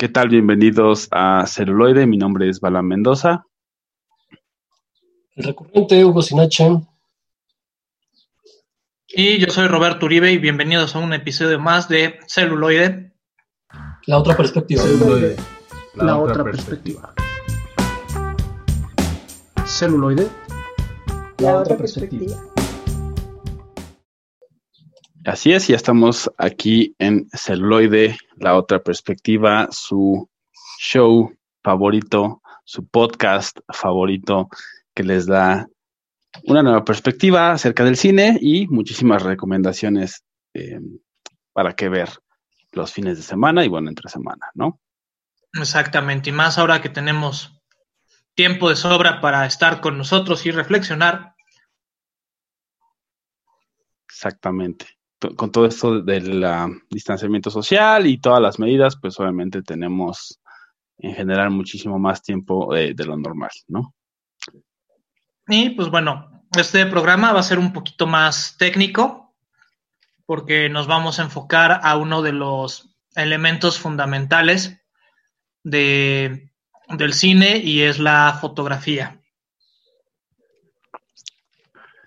¿Qué tal? Bienvenidos a Celuloide. Mi nombre es Bala Mendoza. El recurrente Hugo Sinache. Y yo soy Roberto Uribe y bienvenidos a un episodio más de Celuloide. La otra perspectiva. Celuloide. La, otra, perspectiva. Celuloide. La, otra perspectiva. Así es, ya estamos aquí en Celuloide, la otra perspectiva, su show favorito, su podcast favorito que les da una nueva perspectiva acerca del cine y muchísimas recomendaciones eh, para que ver los fines de semana y bueno, entre semana, ¿no? Exactamente, y más ahora que tenemos tiempo de sobra para estar con nosotros y reflexionar. Exactamente con todo esto del distanciamiento social y todas las medidas, pues obviamente tenemos en general muchísimo más tiempo eh, de lo normal, ¿no? Y pues bueno, este programa va a ser un poquito más técnico porque nos vamos a enfocar a uno de los elementos fundamentales de, del cine y es la fotografía.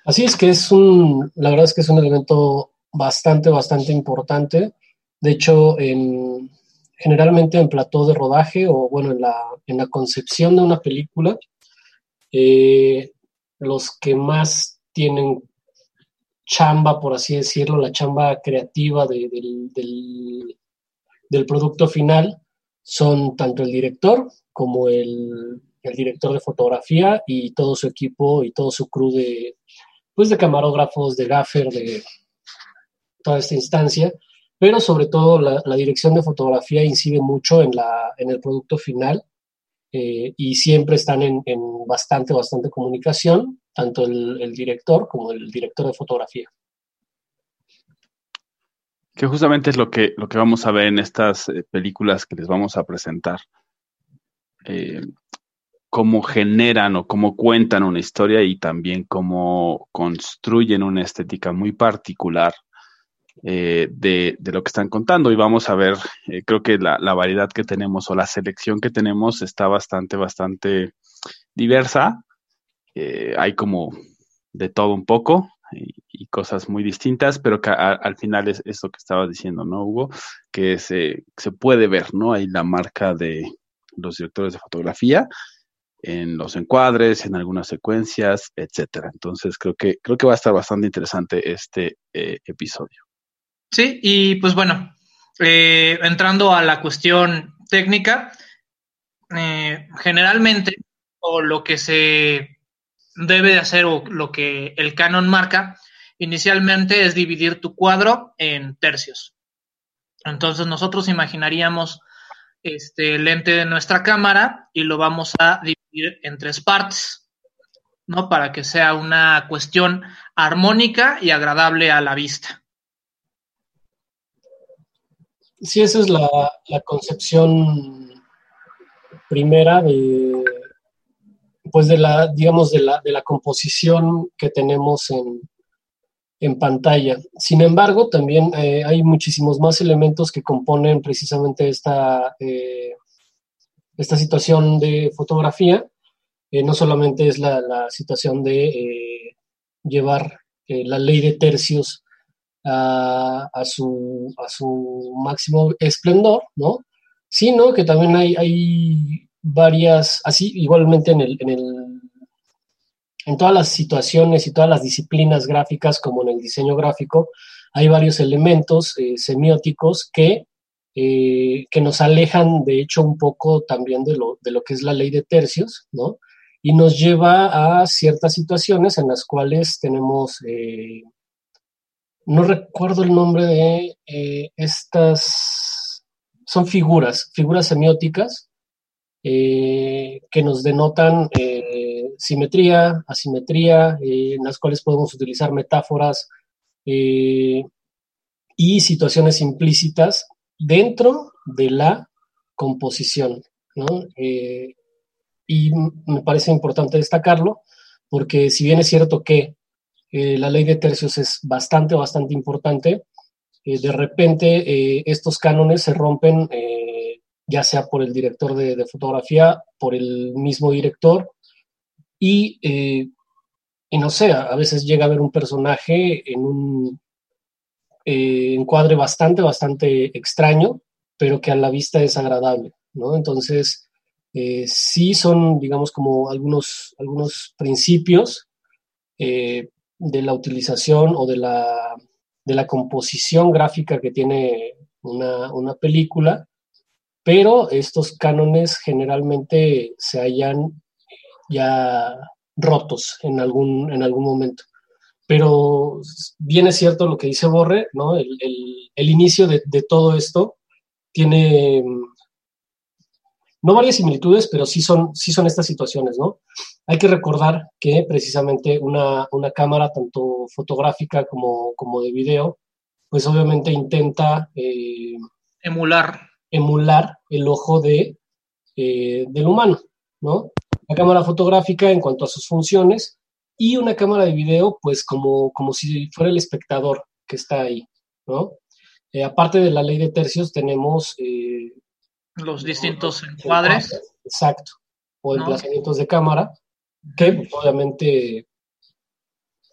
Así es que es un, la verdad es que es un elemento bastante, bastante importante. De hecho, en, generalmente en plató de rodaje o bueno, en la, en la concepción de una película, eh, los que más tienen chamba, por así decirlo, la chamba creativa del, del, producto final, son tanto el director como el, el, director de fotografía y todo su equipo y todo su crew de, pues de camarógrafos, de gaffer, de, toda esta instancia, pero sobre todo la, dirección de fotografía incide mucho en, la, en el producto final eh, y siempre están en, bastante, bastante comunicación, tanto el, director como el director de fotografía. Que justamente es lo que, lo que vamos a ver en estas eh, películas que les vamos a presentar. Eh, cómo generan o cómo cuentan una historia y también cómo construyen una estética muy particular eh, de, lo que están contando y vamos a ver, eh, creo que la, variedad que tenemos o la selección que tenemos está bastante, bastante diversa. Eh, hay como de todo un poco y, cosas muy distintas, pero que al final es eso que estaba diciendo, ¿no, Hugo? Que se, se puede ver, ¿no? Hay la marca de los directores de fotografía en los encuadres, en algunas secuencias, etcétera. Entonces creo que creo que va a estar bastante interesante este episodio. Sí, y pues bueno, eh, entrando a la cuestión técnica, eh, generalmente, o lo que se debe de hacer, o lo que el canon marca, inicialmente es dividir tu cuadro en tercios. Entonces nosotros imaginaríamos este lente de nuestra cámara y lo vamos a dividir en tres partes, ¿no? Para que sea una cuestión armónica y agradable a la vista. Sí, esa es la, concepción primera de, pues de la, digamos, de la, de la composición que tenemos en, pantalla. Sin embargo, también eh, hay muchísimos más elementos que componen precisamente esta, eh, esta situación de fotografía. Eh, no solamente es la, la situación de llevar la ley de tercios a, su, a su máximo esplendor, ¿no? Sino que también hay, hay varias, así igualmente en, el, en, el, en todas las situaciones y todas las disciplinas gráficas, como en el diseño gráfico, hay varios elementos eh, semióticos que, eh, que nos alejan, de hecho, un poco también de lo, de lo que es la ley de tercios, ¿no? Y nos lleva a ciertas situaciones en las cuales tenemos eh, no recuerdo el nombre de eh, estas, son figuras, figuras semióticas eh, que nos denotan eh, simetría, asimetría, en las cuales podemos utilizar metáforas y situaciones implícitas dentro de la composición. y me parece importante destacarlo porque si bien es cierto que eh, la ley de tercios es bastante, bastante importante. Eh, de repente eh, estos cánones se rompen ya sea por el director de, fotografía, por el mismo director, y, y, no sé, a veces llega a ver un personaje en un encuadre bastante, bastante extraño, pero que a la vista es agradable, ¿no? Entonces, sí son, digamos, como algunos, algunos principios de la utilización o de la, de la composición gráfica que tiene una, una, película, pero estos cánones generalmente se hallan ya rotos en algún, en algún momento. Pero bien es cierto lo que dice Borre, ¿no? El, el, el inicio de, de, todo esto tiene no varias similitudes, pero sí son, sí son estas situaciones, ¿no? Hay que recordar que precisamente una, cámara, tanto fotográfica como, como, de video, pues obviamente intenta eh, emular. emular el ojo de, eh, del humano, ¿no? La cámara fotográfica en cuanto a sus funciones y una cámara de video, pues como, como si fuera el espectador que está ahí, ¿no? Eh, aparte de la ley de tercios, tenemos los distintos encuadres. Exacto. O emplazamientos de cámara, que pues, obviamente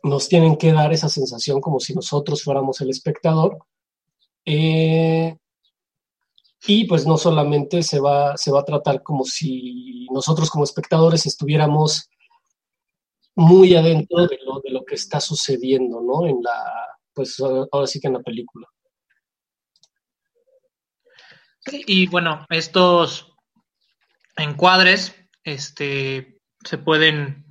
nos tienen que dar esa sensación como si nosotros fuéramos el espectador. Eh, y pues no solamente se va, se va a tratar como si nosotros como espectadores estuviéramos muy adentro de lo, de lo que está sucediendo, ¿no? En la, pues ahora sí que en la película. Y bueno, estos encuadres este, se pueden,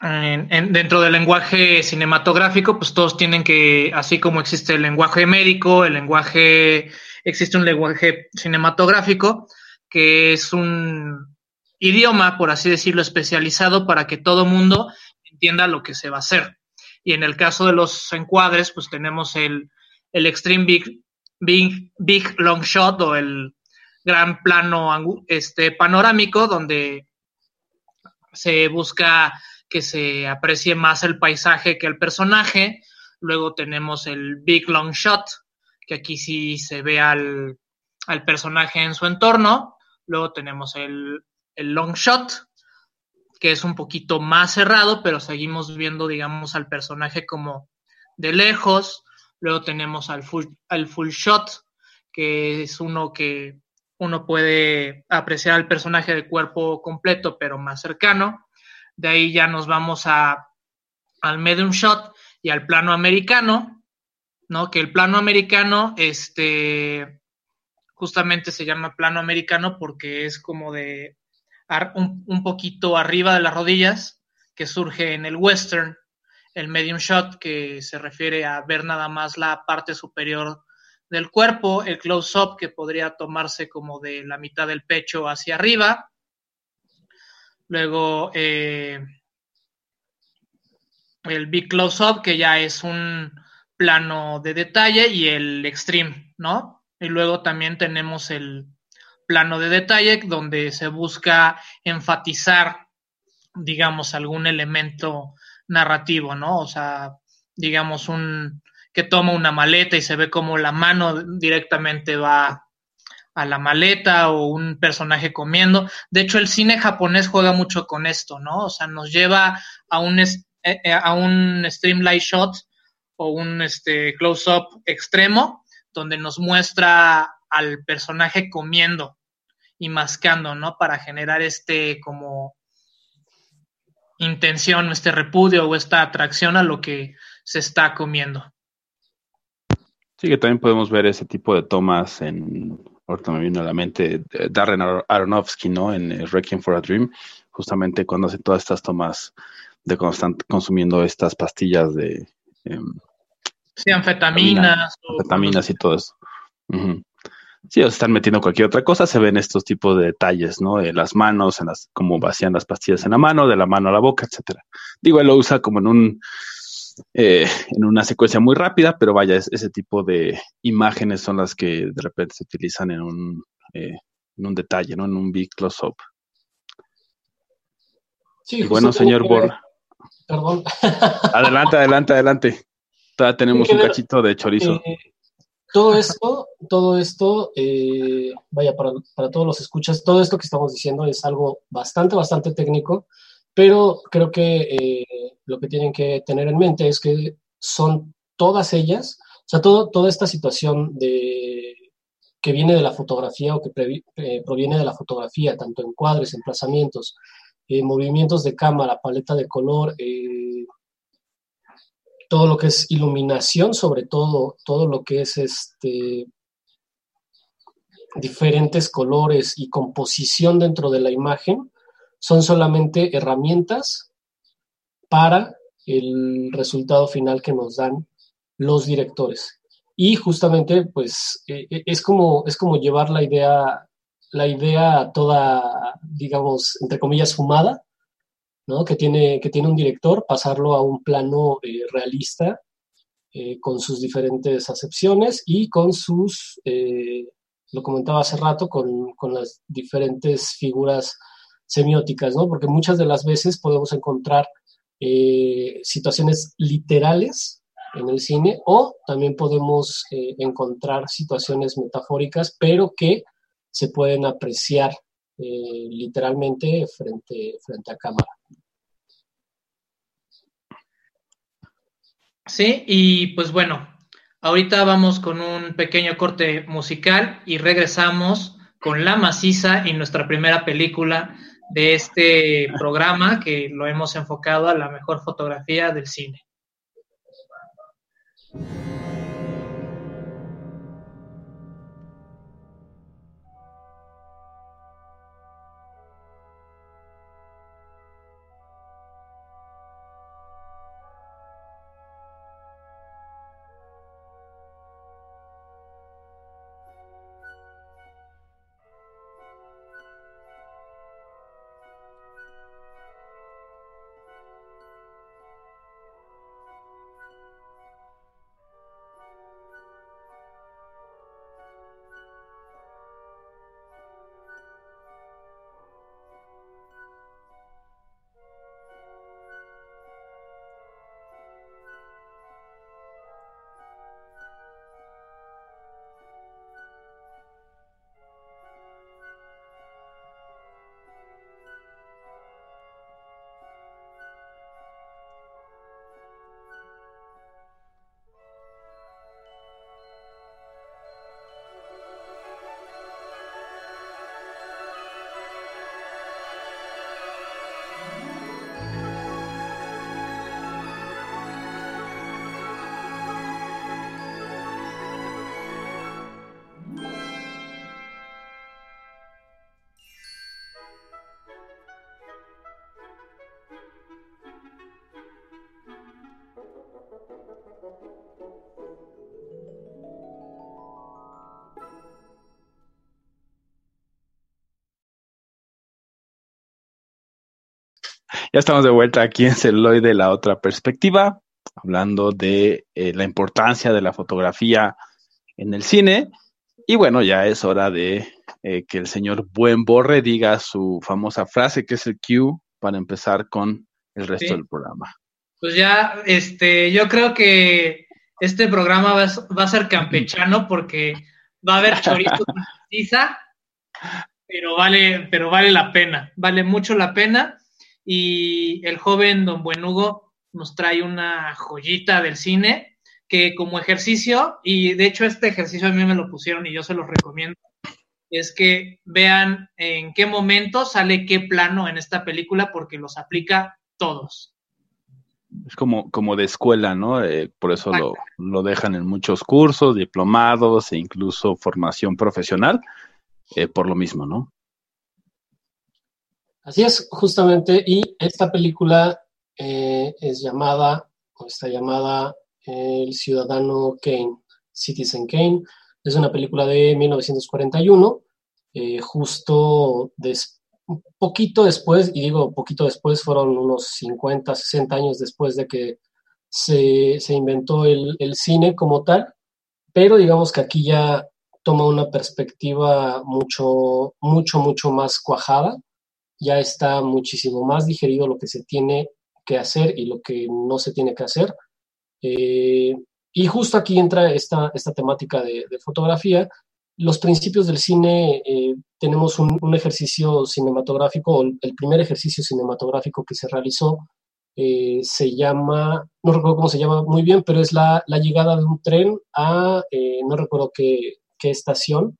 dentro del lenguaje cinematográfico, pues todos tienen que, así como existe el lenguaje médico, el lenguaje, existe un lenguaje cinematográfico, que es un idioma, por así decirlo, especializado para que todo mundo entienda lo que se va a hacer. Y en el caso de los encuadres, pues tenemos el, el Extreme Big Big, Big Long Shot o el gran plano este, panorámico donde se busca que se aprecie más el paisaje que el personaje. Luego tenemos el Big Long Shot, que aquí sí se ve al, al personaje en su entorno. Luego tenemos el, el Long Shot, que es un poquito más cerrado, pero seguimos viendo, digamos, al personaje como de lejos. Luego tenemos al full, al full shot, que es uno que uno puede apreciar al personaje de cuerpo completo, pero más cercano. De ahí ya nos vamos a, al medium shot y al plano americano, ¿no? Que el plano americano, este, justamente se llama plano americano porque es como de un, un poquito arriba de las rodillas, que surge en el western, el medium shot, que se refiere a ver nada más la parte superior del cuerpo, el close-up, que podría tomarse como de la mitad del pecho hacia arriba. Luego eh, el big close-up, que ya es un plano de detalle, y el extreme, ¿no? Y luego también tenemos el plano de detalle, donde se busca enfatizar, digamos, algún elemento narrativo, ¿no? O sea, digamos, un que toma una maleta y se ve como la mano directamente va a la maleta o un personaje comiendo. De hecho, el cine japonés juega mucho con esto, ¿no? O sea, nos lleva a un, eh, eh, a un streamlight shot o un este, close-up extremo donde nos muestra al personaje comiendo y mascando, ¿no? Para generar este como intención, este repudio o esta atracción a lo que se está comiendo. Sí, que también podemos ver ese tipo de tomas en, ahorita me vino a la mente, Darren Aronofsky, ¿no? En eh, Requiem for a Dream, justamente cuando hace todas estas tomas de cuando están consumiendo estas pastillas de... Em, sí, anfetaminas. Anfetaminas y todo eso. Sí, o están metiendo cualquier otra cosa, se ven estos tipos de detalles, ¿no? De las manos, en las, como vacían las pastillas en la mano, de la mano a la boca, etcétera. Digo, él lo usa como en un, eh, en una secuencia muy rápida, pero vaya, ese tipo de imágenes son las que de repente se utilizan en un, eh, en un detalle, ¿no? En un big close-up. Sí, bueno, señor Bor. Perdón. adelante, adelante, adelante. Todavía tenemos un cachito de chorizo. Eh, todo esto, todo esto, eh, vaya, para, para, todos los escuchas, todo esto que estamos diciendo es algo bastante, bastante técnico, pero creo que eh, lo que tienen que tener en mente es que son todas ellas, o sea, todo, toda esta situación de que viene de la fotografía o que eh, proviene de la fotografía, tanto encuadres, emplazamientos, eh, movimientos de cámara, paleta de color, eh, todo lo que es iluminación, sobre todo, todo lo que es este diferentes colores y composición dentro de la imagen, son solamente herramientas para el resultado final que nos dan los directores. Y justamente, pues, eh, eh, es, como, es como llevar la idea, la idea toda, digamos, entre comillas, fumada, ¿no? Que tiene, que tiene un director, pasarlo a un plano eh, realista, con sus diferentes acepciones y con sus, lo comentaba hace rato, con, con las diferentes figuras semióticas, ¿no? Porque muchas de las veces podemos encontrar situaciones literales en el cine o también podemos eh, encontrar situaciones metafóricas, pero que se pueden apreciar eh, literalmente frente, frente a cámara. Sí, y pues bueno, ahorita vamos con un pequeño corte musical y regresamos con La Maciza y nuestra primera película de este programa que lo hemos enfocado a la mejor fotografía del cine. Ya estamos de vuelta aquí en Celuloid de la otra perspectiva, hablando de eh, la importancia de la fotografía en el cine. Y bueno, ya es hora de eh, que el señor Buen Borre diga su famosa frase, que es el cue, para empezar con el resto del programa. Pues ya, este, yo creo que este programa va, a ser campechano porque va a haber chorizo con pero vale, pero vale la pena, vale mucho la pena y el joven don Buenugo nos trae una joyita del cine que como ejercicio, y de hecho este ejercicio a mí me lo pusieron y yo se los recomiendo, es que vean en qué momento sale qué plano en esta película porque los aplica todos. Es como, como de escuela, ¿no? Eh, por eso lo, lo, dejan en muchos cursos, diplomados e incluso formación profesional, eh, por lo mismo, ¿no? Así es, justamente, y esta película eh, es llamada, o está llamada El Ciudadano Kane, Citizen Kane. Es una película de 1941, eh, justo un poquito después, y digo poquito después, fueron unos 50, 60 años después de que se, inventó el, el cine como tal, pero digamos que aquí ya toma una perspectiva mucho, mucho, mucho más cuajada ya está muchísimo más digerido lo que se tiene que hacer y lo que no se tiene que hacer. Eh, y justo aquí entra esta, esta temática de, fotografía. Los principios del cine, eh, tenemos un, ejercicio cinematográfico, el primer ejercicio cinematográfico que se realizó eh, se llama, no recuerdo cómo se llama muy bien, pero es la, llegada de un tren a, no recuerdo qué, estación.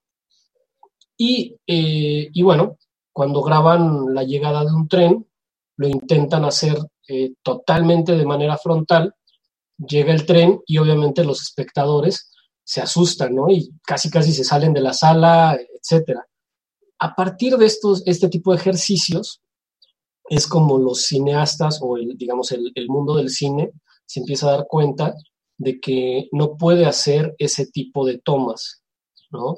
Y, y, bueno, cuando graban la llegada de un tren, lo intentan hacer totalmente de manera frontal llega el tren y obviamente los espectadores se asustan, ¿no? Y casi casi se salen de la sala, etcétera. A partir de estos, este tipo de ejercicios, es como los cineastas o el, digamos, el, mundo del cine se empieza a dar cuenta de que no puede hacer ese tipo de tomas, ¿no?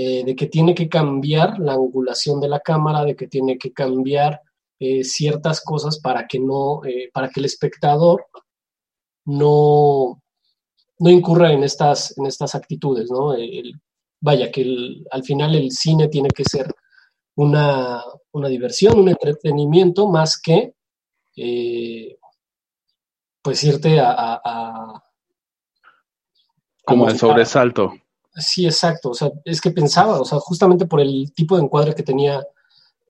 Eh, de que tiene que cambiar la angulación de la cámara, de que tiene que cambiar eh, ciertas cosas para que no, eh, para que el espectador no, no incurra en estas, en estas actitudes, ¿no? vaya, que al final el cine tiene que ser una, diversión, un entretenimiento, más que pues irte a... Como el sobresalto. Sí, exacto. O sea, es que pensaba, o sea, justamente por el tipo de encuadre que tenía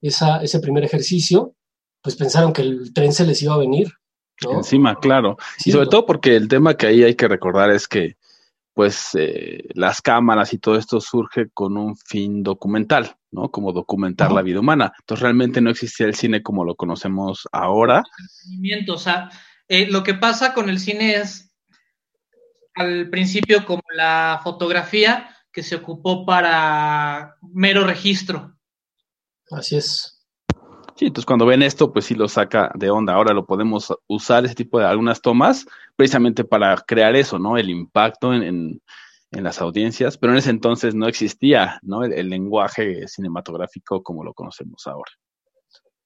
esa, ese primer ejercicio, pues pensaron que el tren se les iba a venir. Encima, claro. y sobre todo porque el tema que ahí hay que recordar es que, pues, eh, las cámaras y todo esto surge con un fin documental, ¿no? Como documentar la vida humana. Entonces, realmente no existía el cine como lo conocemos ahora. O sea, eh, lo que pasa con el cine es, al principio, como la fotografía que se ocupó para mero registro. Así es. Sí, entonces cuando ven esto, pues sí lo saca de onda. Ahora lo podemos usar ese tipo de algunas tomas precisamente para crear eso, ¿no? El impacto en, las audiencias, pero en ese entonces no existía, ¿no? El, lenguaje cinematográfico como lo conocemos ahora.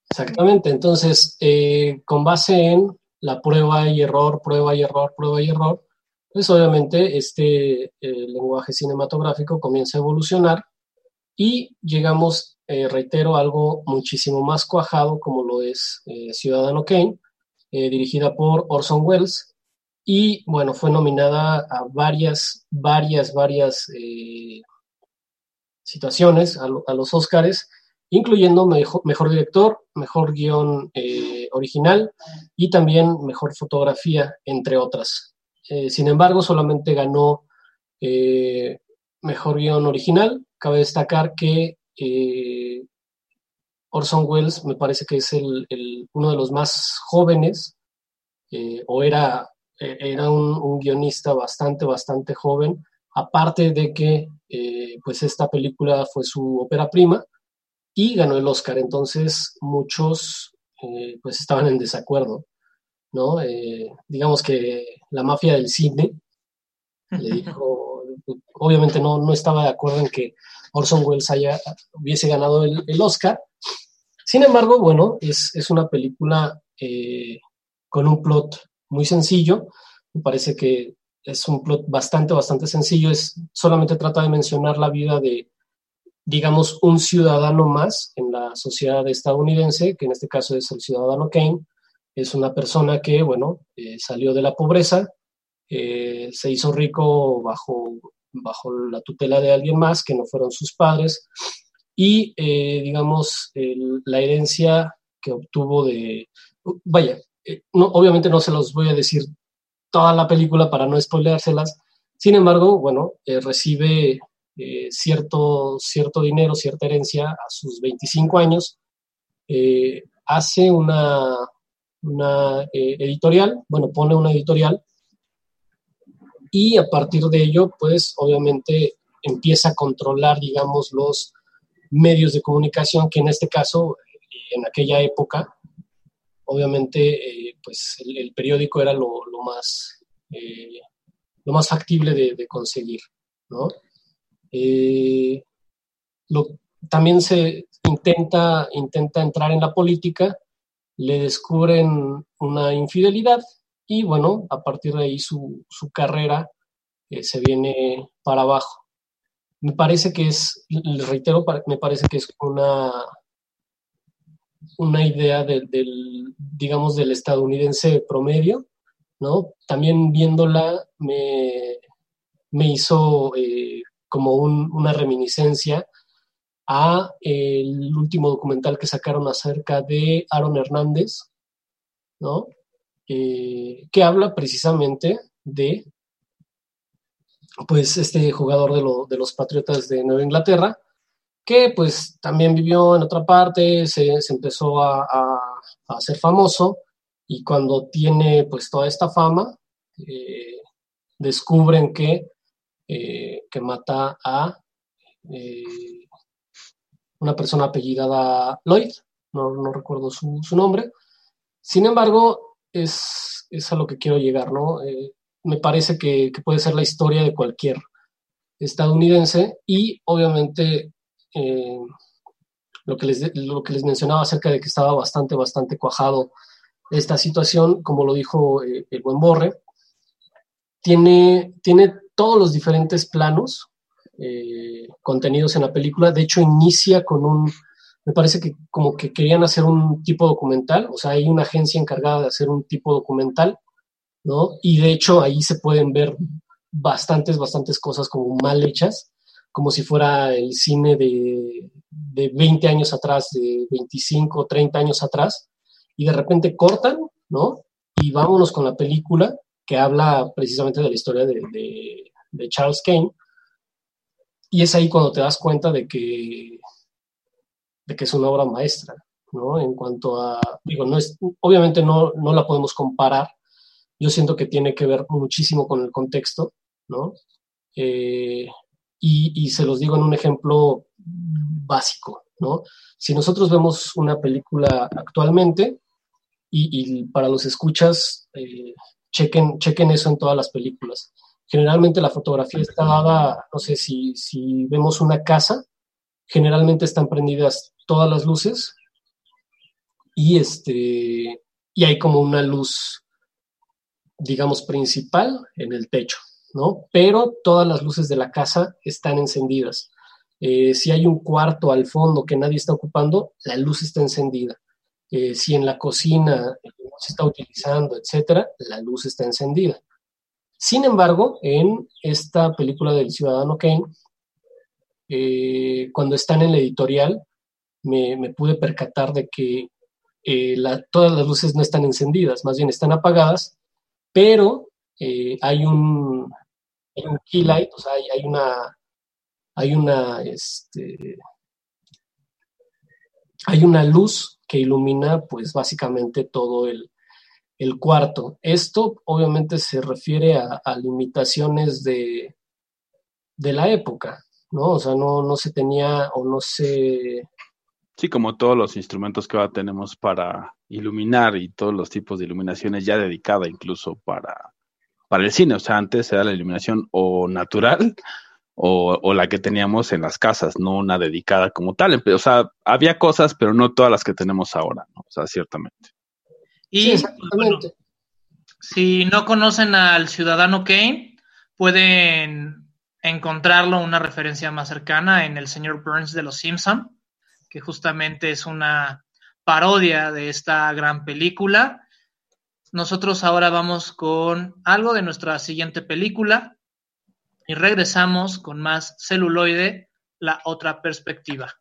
Exactamente, entonces eh, con base en la prueba y error, prueba y error, prueba y error, pues obviamente este eh, lenguaje cinematográfico comienza a evolucionar y llegamos eh, reitero, algo muchísimo más cuajado como lo es eh, Ciudadano Kane, dirigida por Orson Welles. Y bueno, fue nominada a varias, varias, varias situaciones, a, los Oscars, incluyendo mejor, mejor director, mejor guion original y también mejor fotografía, entre otras. Sin embargo, solamente ganó mejor guion original. Cabe destacar que eh, Orson Welles me parece que es el, uno de los más jóvenes, eh, o era, eh, era un, guionista bastante, bastante joven, aparte de que pues esta película fue su ópera prima y ganó el Oscar, entonces muchos pues estaban en desacuerdo, ¿no? digamos que la mafia del cine le dijo, obviamente no, no estaba de acuerdo en que Orson Welles haya, hubiese ganado el, Oscar. Sin embargo, bueno, es, una película eh, con un plot muy sencillo. Me parece que es un plot bastante, bastante sencillo. Es, solamente trata de mencionar la vida de, digamos, un ciudadano más en la sociedad estadounidense, que en este caso es el ciudadano Kane. Es una persona que, bueno, eh, salió de la pobreza, eh, se hizo rico bajo bajo la tutela de alguien más que no fueron sus padres y, eh, digamos, la herencia que obtuvo de, vaya, eh, no, obviamente no se los voy a decir toda la película para no spoileárselas, sin embargo, bueno, recibe cierto, cierto dinero, cierta herencia a sus 25 años, hace una, una editorial, bueno, pone una editorial y a partir de ello, pues obviamente empieza a controlar, digamos, los medios de comunicación, que en este caso, en aquella época, obviamente, eh, pues el, periódico era lo, más, eh, lo más factible de, conseguir, ¿no? Eh, también se intenta, intenta entrar en la política, le descubren una infidelidad, y bueno, a partir de ahí su, carrera eh, se viene para abajo. Me parece que es, reitero, me parece que es una, una idea del, digamos, del estadounidense promedio, ¿no? También viéndola me, me hizo eh, como una reminiscencia a el último documental que sacaron acerca de Aaron Hernández, ¿no? Eh, que habla precisamente de pues este jugador de, los Patriotas de Nueva Inglaterra, que pues también vivió en otra parte, se, empezó a, hacer famoso y cuando tiene pues toda esta fama, eh, descubren que, eh, que mata a una persona apellidada Lloyd, no, recuerdo su, nombre. Sin embargo, es, es, a lo que quiero llegar, ¿no? me parece que, puede ser la historia de cualquier estadounidense y obviamente eh, lo, que les, lo que les mencionaba acerca de que estaba bastante, bastante cuajado esta situación, como lo dijo eh, el buen Borre, tiene, tiene todos los diferentes planos eh, contenidos en la película, de hecho inicia con un, me parece que como que querían hacer un tipo documental, o sea, hay una agencia encargada de hacer un tipo documental ¿no? Y de hecho ahí se pueden ver bastantes, bastantes cosas como mal hechas, como si fuera el cine de, de 20 años atrás, de 25, 30 años atrás, y de repente cortan, ¿no? Y vámonos con la película que habla precisamente de la historia de, de, Charles Kane. Y es ahí cuando te das cuenta de que, de que es una obra maestra, ¿no? En cuanto a, digo, no es, obviamente no, no la podemos comparar yo siento que tiene que ver muchísimo con el contexto, ¿no? Eh, y, se los digo en un ejemplo básico, ¿no? Si nosotros vemos una película actualmente, y, para los escuchas, eh, chequen, chequen eso en todas las películas. Generalmente la fotografía está dada, no sé, si, si vemos una casa, generalmente están prendidas todas las luces y, este, y hay como una luz digamos, principal en el techo, ¿no? Pero todas las luces de la casa están encendidas. Eh, si hay un cuarto al fondo que nadie está ocupando, la luz está encendida. Eh, si en la cocina se está utilizando, etcétera, la luz está encendida. Sin embargo, en esta película del Ciudadano Kane, eh, cuando están en la editorial, me, pude percatar de que todas las luces no están encendidas, más bien están apagadas pero eh, hay, un, key light, o sea, hay, una, hay una, este, hay una luz que ilumina, pues, básicamente todo el, cuarto. Esto obviamente se refiere a, limitaciones de, de, la época, ¿no? O sea, no, no se tenía o no se Sí, como todos los instrumentos que ahora tenemos para iluminar y todos los tipos de iluminaciones ya dedicada incluso para, para el cine. O sea, antes era la iluminación o natural o, la que teníamos en las casas, no una dedicada como tal. O sea, había cosas, pero no todas las que tenemos ahora, ¿no? O sea, ciertamente. Y si no conocen al ciudadano Kane, pueden encontrarlo una referencia más cercana en el señor Burns de Los Simpson que justamente es una parodia de esta gran película. Nosotros ahora vamos con algo de nuestra siguiente película y regresamos con más celuloide, la otra perspectiva.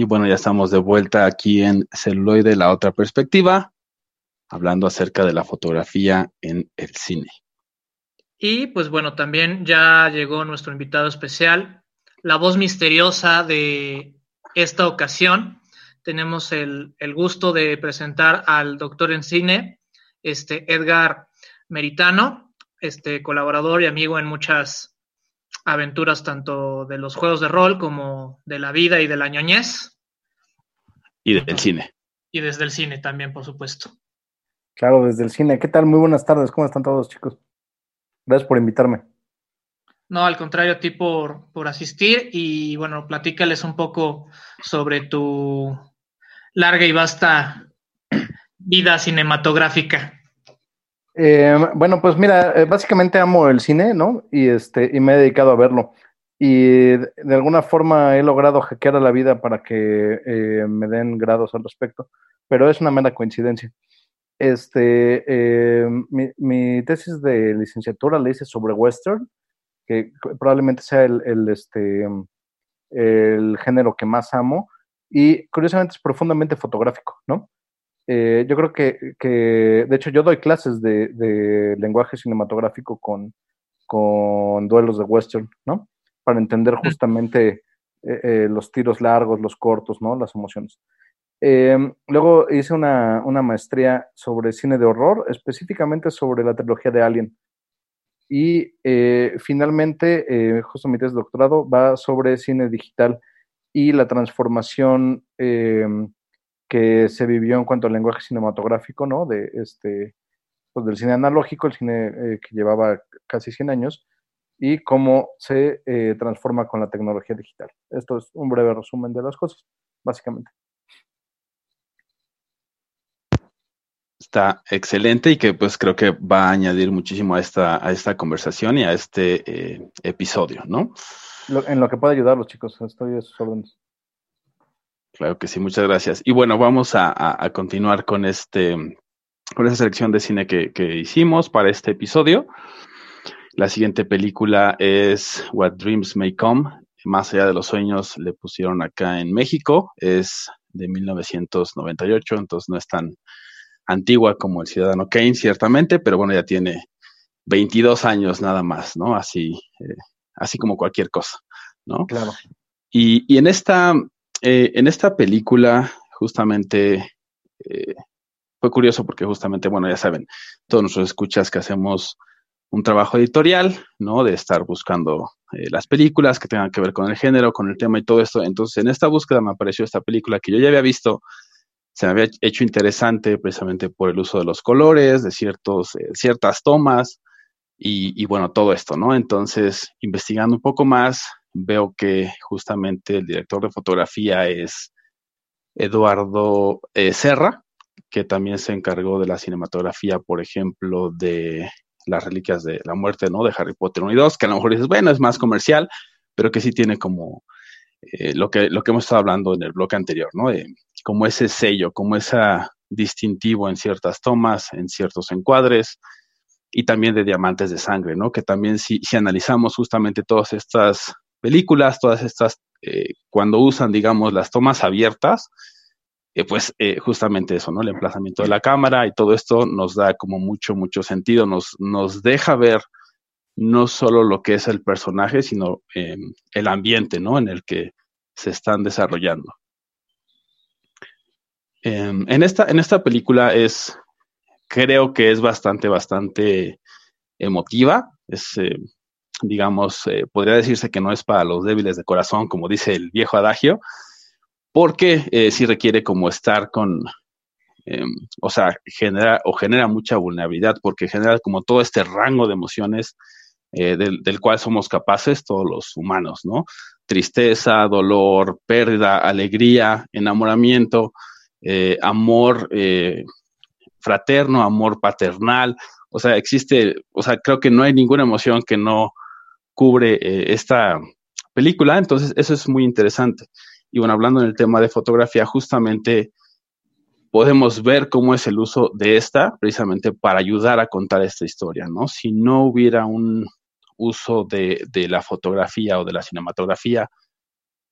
Y bueno, ya estamos de vuelta aquí en Celuloide, la otra perspectiva, hablando acerca de la fotografía en el cine. Y pues bueno, también ya llegó nuestro invitado especial, la voz misteriosa de esta ocasión. Tenemos el, el gusto de presentar al doctor en cine, este Edgar Meritano, este colaborador y amigo en muchas aventuras tanto de los juegos de rol como de la vida y de la ñoñez. Y desde el cine. Y desde el cine también, por supuesto. Claro, desde el cine. ¿Qué tal? Muy buenas tardes. ¿Cómo están todos, chicos? Gracias por invitarme. No, al contrario, a ti por, por asistir y bueno, platícales un poco sobre tu larga y vasta vida cinematográfica. Eh, bueno, pues mira, eh, básicamente amo el cine, ¿no? Y este, y me he dedicado a verlo. Y de, alguna forma he logrado hackear a la vida para que eh, me den grados al respecto, pero es una mera coincidencia. Este, eh, mi, mi, tesis de licenciatura la hice sobre western, que probablemente sea el, este, el género que más amo, y curiosamente es profundamente fotográfico, ¿no? Eh, yo creo que, que, de hecho, yo doy clases de, de lenguaje cinematográfico con, con, duelos de western, ¿no? Para entender justamente eh, eh, los tiros largos, los cortos, ¿no? Las emociones. Eh, luego hice una, una, maestría sobre cine de horror, específicamente sobre la trilogía de Alien. Y finalmente, justo mi tesis de doctorado va sobre cine digital y la transformación que se vivió en cuanto al lenguaje cinematográfico, ¿no? De este, pues del cine analógico, el cine que llevaba casi 100 años, y cómo se transforma con la tecnología digital. Esto es un breve resumen de las cosas, básicamente. está excelente y que pues creo que va a añadir muchísimo a esta, a esta conversación y a este eh, episodio, ¿no? Lo, en lo que pueda ayudar los chicos, estoy a sus órdenes. Claro que sí, muchas gracias. Y bueno, vamos a, a, a continuar con este, con esa selección de cine que, que, hicimos para este episodio. La siguiente película es What Dreams May Come. Más allá de los sueños le pusieron acá en México. Es de 1998, entonces no es tan, antigua como el Ciudadano Kane, ciertamente, pero bueno, ya tiene 22 años nada más, ¿no? Así, eh, así como cualquier cosa, ¿no? Claro. Y, y en esta, eh, en esta película, justamente, eh, fue curioso porque justamente, bueno, ya saben, todos nuestros escuchas que hacemos un trabajo editorial, ¿no? De estar buscando eh, las películas que tengan que ver con el género, con el tema y todo esto. Entonces, en esta búsqueda me apareció esta película que yo ya había visto, se me había hecho interesante precisamente por el uso de los colores, de ciertos, eh, ciertas tomas y, y, bueno, todo esto, ¿no? Entonces, investigando un poco más, veo que justamente el director de fotografía es Eduardo eh, Serra, que también se encargó de la cinematografía, por ejemplo, de las reliquias de la muerte, ¿no? De Harry Potter 1 y 2, que a lo mejor dices, bueno, es más comercial, pero que sí tiene como eh, lo, que, lo que hemos estado hablando en el bloque anterior, ¿no? De, como ese sello, como esa distintivo en ciertas tomas, en ciertos encuadres, y también de Diamantes de Sangre, ¿no? Que también si, si analizamos justamente todas estas películas, todas estas, eh, cuando usan, digamos, las tomas abiertas, eh, pues eh, justamente eso, ¿no? El emplazamiento de la cámara y todo esto nos da como mucho, mucho sentido, nos, nos deja ver no solo lo que es el personaje, sino eh, el ambiente, ¿no? En el que se están desarrollando. Eh, en, esta, en esta película es, creo que es bastante, bastante emotiva. Es, eh, digamos, eh, podría decirse que no es para los débiles de corazón, como dice el viejo adagio, porque eh, sí requiere como estar con, o sea, genera o genera mucha vulnerabilidad, porque genera como todo este rango de emociones del, del cual somos capaces todos los humanos, ¿no? Tristeza, dolor, pérdida, alegría, enamoramiento, eh, amor eh, fraterno, amor paternal. O sea, existe, o sea, creo que no hay ninguna emoción que no cubre eh, esta película. Entonces, eso es muy interesante. Y bueno, hablando en el tema de fotografía, justamente podemos ver cómo es el uso de esta precisamente para ayudar a contar esta historia, ¿no? Si no hubiera un uso de, de la fotografía o de la cinematografía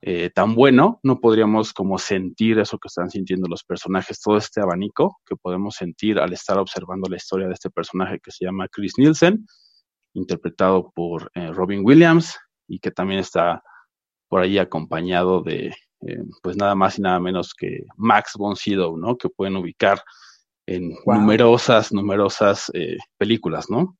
eh, tan bueno, no podríamos como sentir eso que están sintiendo los personajes, todo este abanico que podemos sentir al estar observando la historia de este personaje que se llama Chris Nielsen, interpretado por eh, Robin Williams y que también está por ahí acompañado de, eh, pues nada más y nada menos que Max von Sydow, ¿no? Que pueden ubicar en numerosas, numerosas películas, ¿no?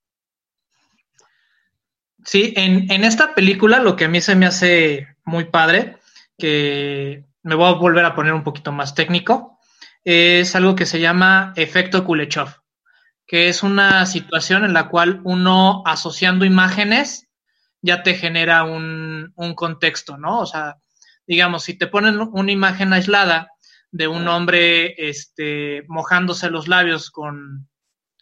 Sí, en, en, esta película lo que a mí se me hace muy padre, que me voy a volver a poner un poquito más técnico, es algo que se llama efecto Kuleshov, que es una situación en la cual uno asociando imágenes ya te genera un, un contexto, ¿no? O sea, digamos, si te ponen una imagen aislada de un hombre este, mojándose los labios con,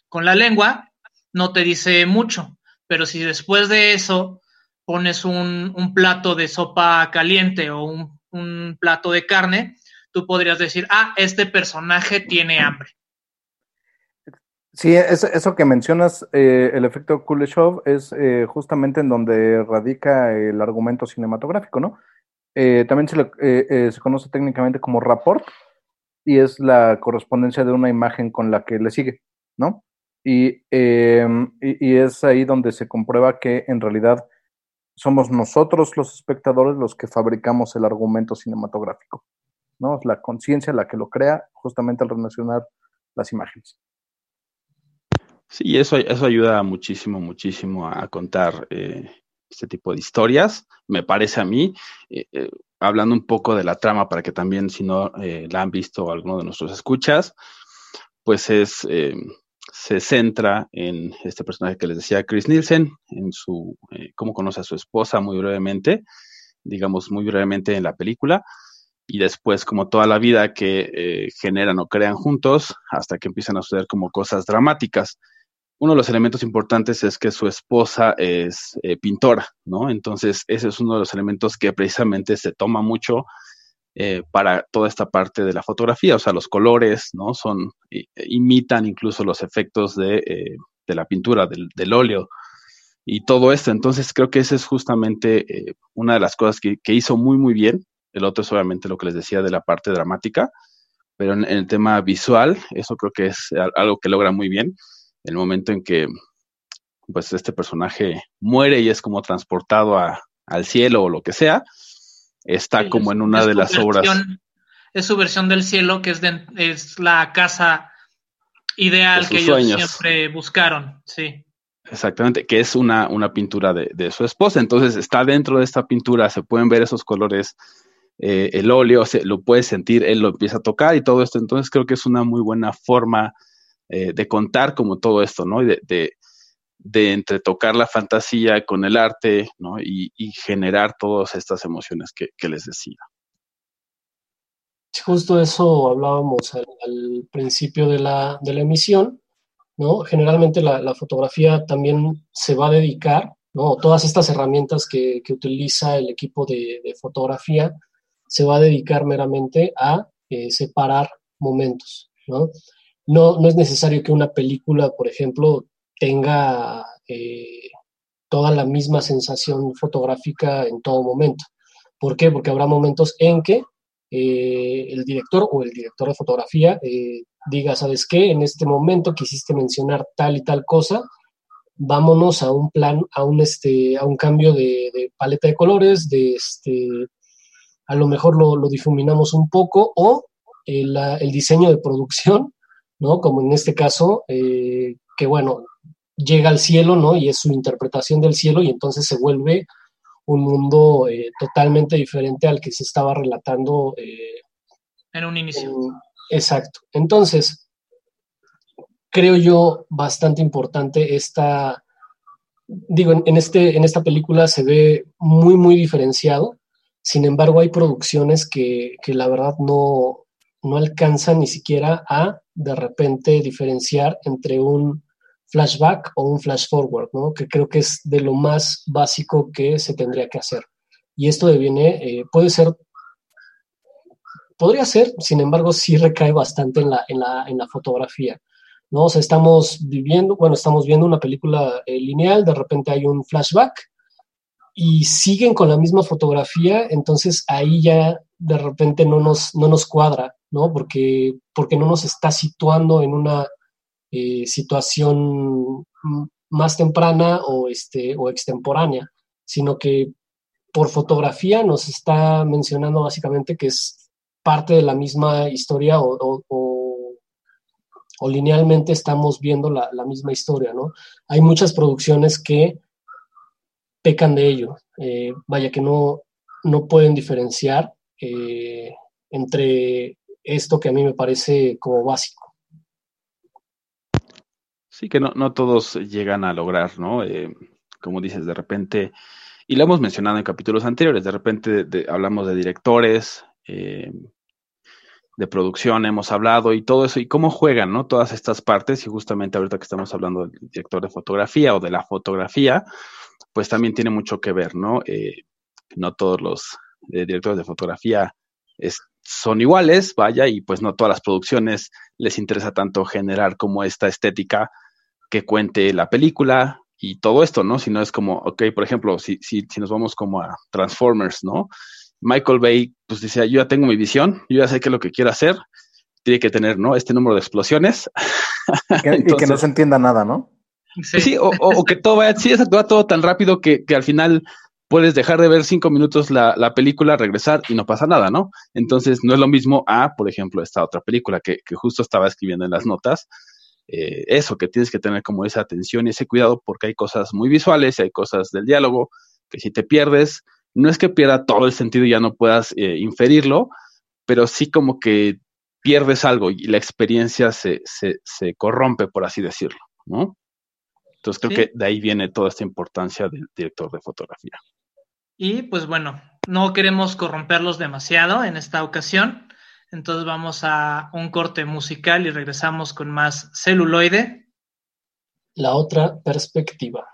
con la lengua, no te dice mucho, pero si después de eso pones un, un plato de sopa caliente o un, un, plato de carne, tú podrías decir, ah, este personaje tiene hambre. Sí, es, eso que mencionas, eh, el efecto Kuleshov, es eh, justamente en donde radica el argumento cinematográfico, ¿no? Eh, también se, le, eh, se conoce técnicamente como rapport y es la correspondencia de una imagen con la que le sigue, ¿no? Y, em, y, y es ahí donde se comprueba que en realidad somos nosotros los espectadores los que fabricamos el argumento cinematográfico, ¿no? Es la conciencia la que lo crea justamente al relacionar las imágenes. Sí, eso, eso ayuda muchísimo, muchísimo a contar eh, este tipo de historias, me parece a mí. Eh, eh, hablando un poco de la trama para que también si no la han visto alguno de nuestros escuchas, pues es se centra en este personaje que les decía, Chris Nielsen, en su, cómo conoce a su esposa muy brevemente, digamos muy brevemente en la película, y después como toda la vida que generan o crean juntos hasta que empiezan a suceder como cosas dramáticas. Uno de los elementos importantes es que su esposa es eh, pintora, ¿no? Entonces ese es uno de los elementos que precisamente se toma mucho eh, para toda esta parte de la fotografía, o sea, los colores, ¿no? Son, eh, imitan incluso los efectos de, de la pintura, del, óleo y todo esto. Entonces, creo que esa es justamente una de las cosas que, que, hizo muy, muy bien. El otro es obviamente lo que les decía de la parte dramática, pero en, en el tema visual, eso creo que es algo que logra muy bien. El momento en que, pues, este personaje muere y es como transportado a, al cielo o lo que sea, está sí, como en una de las versión, obras. Es su versión del cielo, que es, de, es la casa ideal que ellos sueños. siempre buscaron, sí. Exactamente, que es una, una pintura de, de, su esposa. Entonces está dentro de esta pintura, se pueden ver esos colores, eh, el óleo, se, lo puede sentir, él lo empieza a tocar y todo esto. Entonces creo que es una muy buena forma eh, de contar como todo esto, ¿no? Y de, de, entretocar la fantasía con el arte, ¿no? Y, y generar todas estas emociones que, que, les decía. Justo eso hablábamos al, al principio de la, de la, emisión, ¿no? Generalmente la, la, fotografía también se va a dedicar, ¿no? Todas estas herramientas que, que utiliza el equipo de, de, fotografía se va a dedicar meramente a eh, separar momentos, ¿no? No, no es necesario que una película, por ejemplo, tenga eh, toda la misma sensación fotográfica en todo momento. ¿Por qué? Porque habrá momentos en que eh, el director o el director de fotografía eh, diga, ¿sabes qué? En este momento quisiste mencionar tal y tal cosa, vámonos a un plan, a un, este, a un cambio de, paleta de colores, de este, a lo mejor lo, difuminamos un poco o el, el, diseño de producción, ¿no? Como en este caso, eh, que bueno, llega al cielo, ¿no? Y es su interpretación del cielo y entonces se vuelve un mundo eh, totalmente diferente al que se estaba relatando eh, en un inicio. En, exacto. Entonces, creo yo bastante importante esta, digo, en, en, este, en esta película se ve muy, muy diferenciado. Sin embargo, hay producciones que, que la verdad no, no alcanzan ni siquiera a de repente diferenciar entre un flashback o un flash forward, ¿no? que creo que es de lo más básico que se tendría que hacer. Y esto deviene, eh, puede ser, podría ser, sin embargo, sí recae bastante en la, en la, en la fotografía. ¿no? O sea, estamos viviendo, bueno, estamos viendo una película eh, lineal, de repente hay un flashback y siguen con la misma fotografía, entonces ahí ya de repente no nos, no nos cuadra, ¿no? Porque, porque no nos está situando en una eh, situación más temprana o, este, o extemporánea, sino que por fotografía nos está mencionando básicamente que es parte de la misma historia o, o, linealmente estamos viendo la, la, misma historia, ¿no? Hay muchas producciones que pecan de ello, eh, vaya que no, no pueden diferenciar eh, entre esto que a mí me parece como básico. Sí, que no, no todos llegan a lograr, ¿no? Eh, como dices, de repente, y lo hemos mencionado en capítulos anteriores, de repente hablamos de directores, de producción, hemos hablado y todo eso, y cómo juegan, ¿no? Todas estas partes, y justamente ahorita que estamos hablando del director de fotografía o de la fotografía, pues también tiene mucho que ver, ¿no? Eh, no todos los eh, directores de fotografía son iguales, vaya, y pues no todas las producciones les interesa tanto generar como esta estética que cuente la película y todo esto, ¿no? Si no es como, ok, por ejemplo, si, si, si nos vamos como a Transformers, ¿no? Michael Bay, pues decía, yo ya tengo mi visión, yo ya sé qué es lo que quiero hacer, tiene que tener, ¿no? Este número de explosiones. y que no se entienda nada, ¿no? Sí, o, que todo vaya, sí, exacto, va todo tan rápido que, que al final puedes dejar de ver cinco minutos la, la, película, regresar y no pasa nada, ¿no? Entonces no es lo mismo a, por ejemplo, esta otra película que, que justo estaba escribiendo en las notas. Eh, eso, que tienes que tener como esa atención y ese cuidado porque hay cosas muy visuales y hay cosas del diálogo que si te pierdes, no es que pierda todo el sentido y ya no puedas eh, inferirlo, pero sí como que pierdes algo y la experiencia se, se, se corrompe, por así decirlo, ¿no? Entonces creo que de ahí viene toda esta importancia del director de fotografía. Y pues bueno, no queremos corromperlos demasiado en esta ocasión. Entonces vamos a un corte musical y regresamos con más celuloide. La otra perspectiva.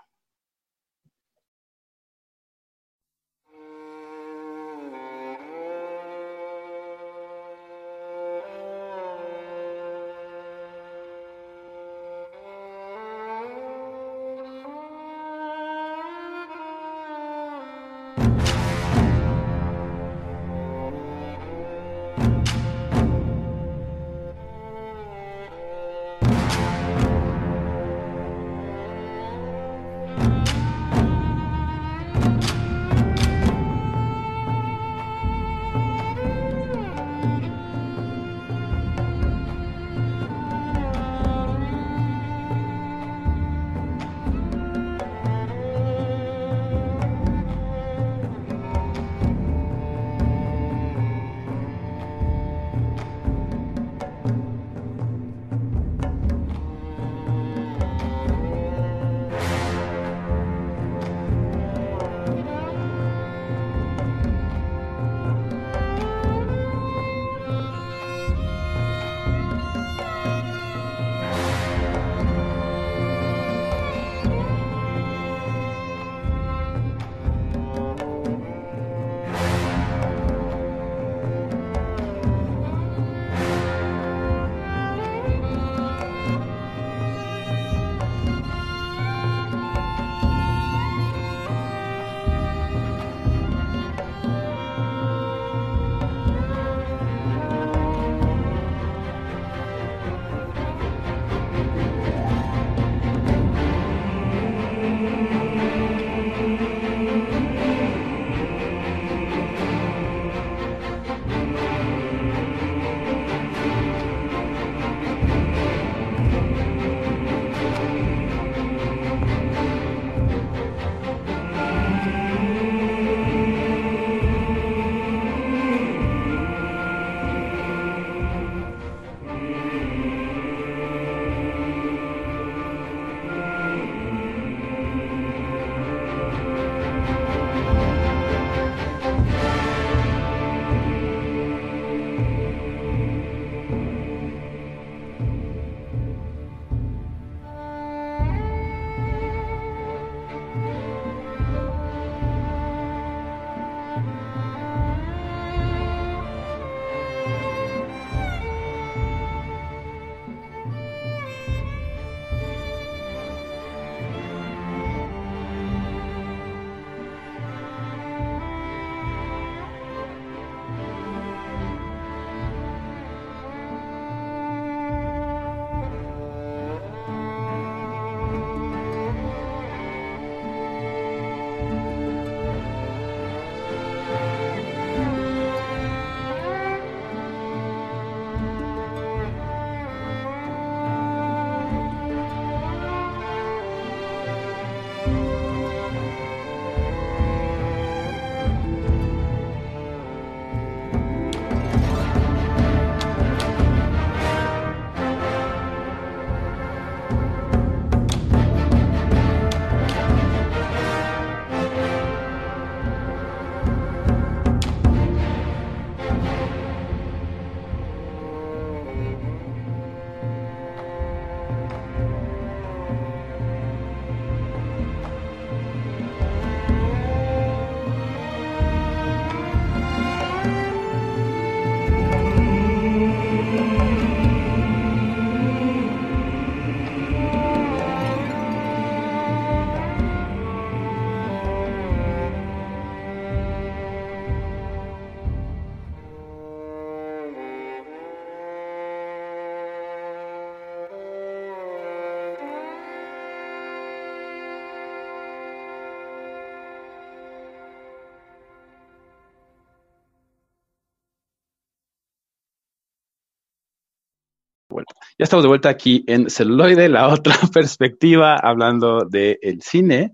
Ya estamos de vuelta aquí en Celuloide, la otra perspectiva, hablando del cine.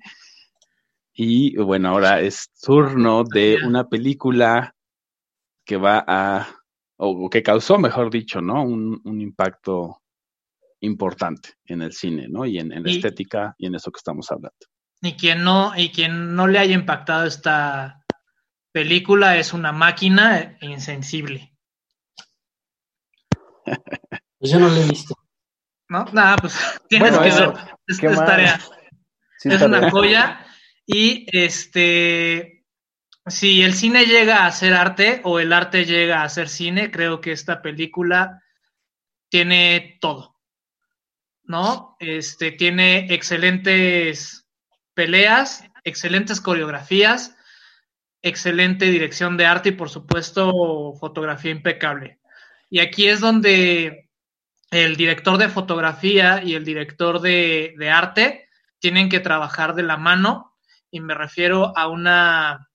Y bueno, ahora es turno de una película que va a, o que causó, mejor dicho, ¿no? Un, impacto importante en el cine, ¿no? Y en, la estética y en eso que estamos hablando. Y quien no, y quien no le haya impactado esta película es una máquina insensible. Pues yo no la he visto. No, nada, pues tienes que ver. Es, tarea. es una joya. Y este, si el cine llega a ser arte o el arte llega a ser cine, creo que esta película tiene todo. ¿No? Este, tiene excelentes peleas, excelentes coreografías, excelente dirección de arte y por supuesto fotografía impecable. Y aquí es donde el director de fotografía y el director de, arte tienen que trabajar de la mano y me refiero a una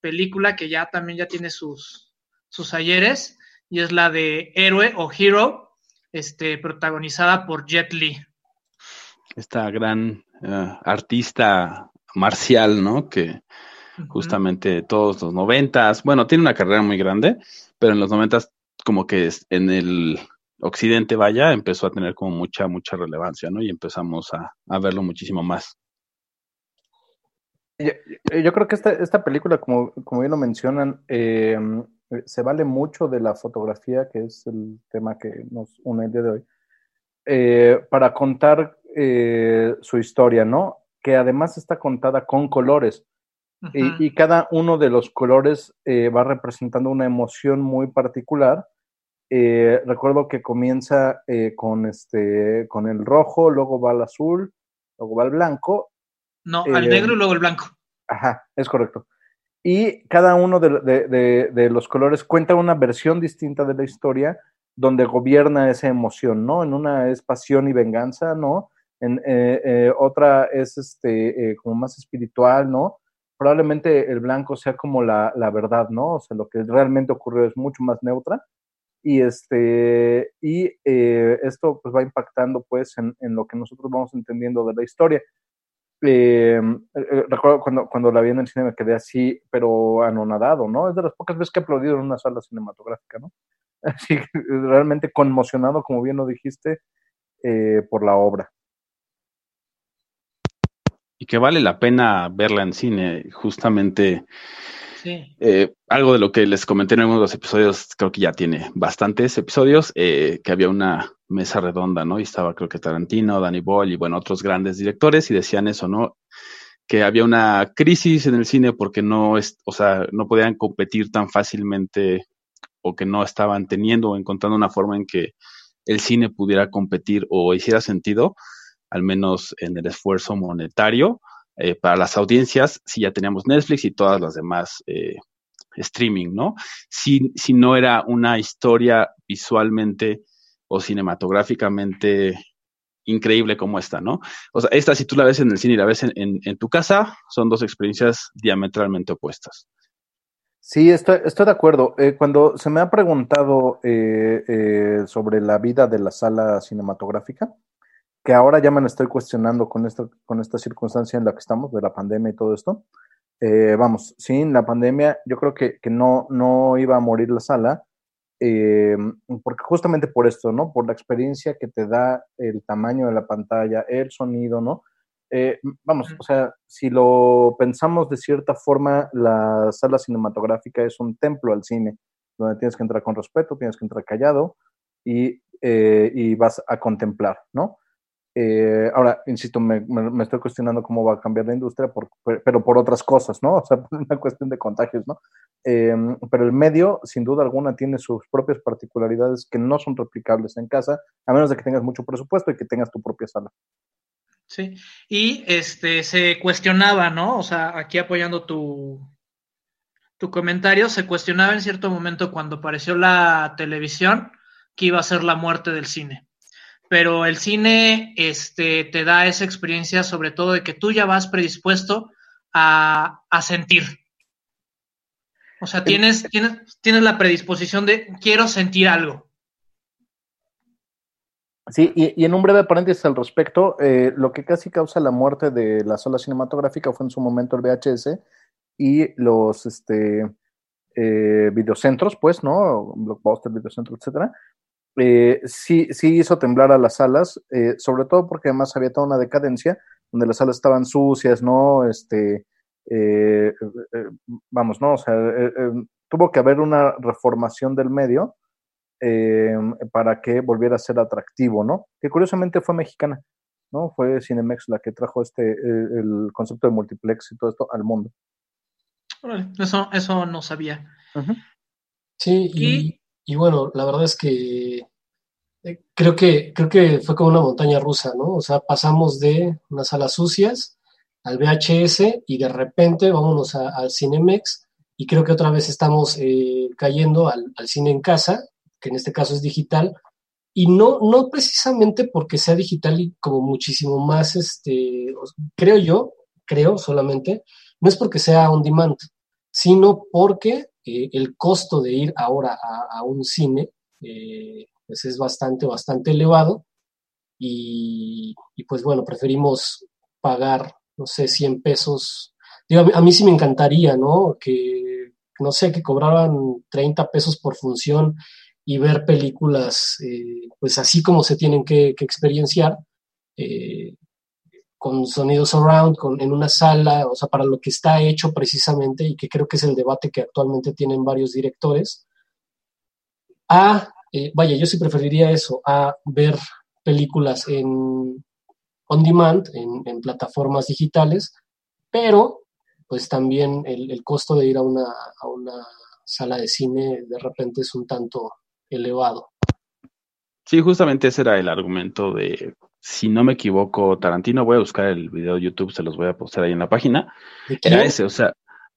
película que ya también ya tiene sus, sus ayeres y es la de Héroe o Hero, este, protagonizada por Jet Li. Esta gran eh, artista marcial, ¿no? Que justamente todos los noventas, bueno, tiene una carrera muy grande, pero en los noventas como que en el occidente, vaya, empezó a tener como mucha, mucha relevancia, ¿no? Y empezamos a, verlo muchísimo más. Yo, creo que esta, esta película, como, como bien lo mencionan, eh, se vale mucho de la fotografía, que es el tema que nos une el día de hoy, eh, para contar eh, su historia, ¿no? Que además está contada con colores. y, y, cada uno de los colores va representando una emoción muy particular eh, recuerdo que comienza eh, con, este, con el rojo, luego va al azul, luego va al blanco. No, al negro y luego el blanco. Ajá, es correcto. Y cada uno de, los colores cuenta una versión distinta de la historia donde gobierna esa emoción, ¿no? En una es pasión y venganza, ¿no? En eh, otra es este como más espiritual, ¿no? Probablemente el blanco sea como la, la verdad, ¿no? O sea, lo que realmente ocurrió es mucho más neutra y este y eh, esto pues va impactando pues en, lo que nosotros vamos entendiendo de la historia. Eh, eh, recuerdo cuando, cuando la vi en el cine me quedé así pero anonadado no es de las pocas veces que he aplaudido en una sala cinematográfica no así realmente conmocionado como bien lo dijiste por la obra. Y que vale la pena verla en cine justamente eh, algo de lo que les comenté en algunos de los episodios, creo que ya tiene bastantes episodios, eh, que había una mesa redonda, ¿no? Y estaba creo que Tarantino, Danny Boyle y bueno, otros grandes directores y decían eso, ¿no? Que había una crisis en el cine porque no, es, o sea, no podían competir tan fácilmente o que no estaban teniendo o encontrando una forma en que el cine pudiera competir o hiciera sentido, al menos en el esfuerzo monetario, eh, para las audiencias si ya teníamos Netflix y todas las demás eh, streaming, ¿no? Si, si no era una historia visualmente o cinematográficamente increíble como esta, ¿no? O sea, esta si tú la ves en el cine y la ves en, en, tu casa, son dos experiencias diametralmente opuestas. Sí, estoy, estoy de acuerdo. Eh, cuando se me ha preguntado sobre la vida de la sala cinematográfica, que ahora ya me lo estoy cuestionando con, esto, con esta circunstancia en la que estamos, de la pandemia y todo esto. Eh, vamos, sin la pandemia yo creo que, que, no, no iba a morir la sala, eh, porque justamente por esto, ¿no? Por la experiencia que te da el tamaño de la pantalla, el sonido, ¿no? Eh, vamos, o sea, si lo pensamos de cierta forma, la sala cinematográfica es un templo al cine, donde tienes que entrar con respeto, tienes que entrar callado y, y vas a contemplar, ¿no? Eh, ahora, insisto, me, estoy cuestionando cómo va a cambiar la industria, pero por otras cosas, ¿no? O sea, por una cuestión de contagios, ¿no? Em, pero el medio, sin duda alguna, tiene sus propias particularidades que no son replicables en casa, a menos de que tengas mucho presupuesto y que tengas tu propia sala. Sí, y este se cuestionaba, ¿no? O sea, aquí apoyando tu, tu comentario, se cuestionaba en cierto momento cuando apareció la televisión que iba a ser la muerte del cine pero el cine este, te da esa experiencia sobre todo de que tú ya vas predispuesto a, sentir. O sea, tienes, tienes, tienes la predisposición de quiero sentir algo. Sí, y, y, en un breve paréntesis al respecto, eh, lo que casi causa la muerte de la sala cinematográfica fue en su momento el VHS y los este, eh, videocentros, pues, ¿no? Blockbuster, videocentro, etcétera. Eh, sí, sí hizo temblar a las salas, eh, sobre todo porque además había toda una decadencia, donde las salas estaban sucias, ¿no? Este, eh, eh, vamos, ¿no? O sea, tuvo que haber una reformación del medio eh, para que volviera a ser atractivo, ¿no? Que curiosamente fue mexicana, ¿no? Fue Cinemex la que trajo este, el, el concepto de multiplex y todo esto al mundo. Eso, eso no sabía. Uh -huh. Sí, y, y, bueno, la verdad es que eh, creo que creo que fue como una montaña rusa, ¿no? O sea, pasamos de unas salas sucias al VHS y de repente vámonos al Cinemex y creo que otra vez estamos eh, cayendo al, al, cine en casa, que en este caso es digital, y no, no precisamente porque sea digital y como muchísimo más, este, creo yo, creo solamente, no es porque sea on demand, sino porque eh, el costo de ir ahora a, un cine eh, pues es bastante, bastante elevado y, y, pues bueno, preferimos pagar, no sé, 100 pesos. Digo, a, mí, sí me encantaría, ¿no? Que, no sé, que cobraran 30 pesos por función y ver películas, eh, pues así como se tienen que, que experienciar, con sonidos surround, con, en una sala, o sea, para lo que está hecho precisamente, y que creo que es el debate que actualmente tienen varios directores, a, eh, vaya, yo sí preferiría eso, a ver películas en on demand, en, plataformas digitales, pero pues también el, el costo de ir a una, a una sala de cine de repente es un tanto elevado. Sí, justamente ese era el argumento de, si no me equivoco, Tarantino, voy a buscar el video de YouTube, se los voy a postear ahí en la página. Era ese, o sea,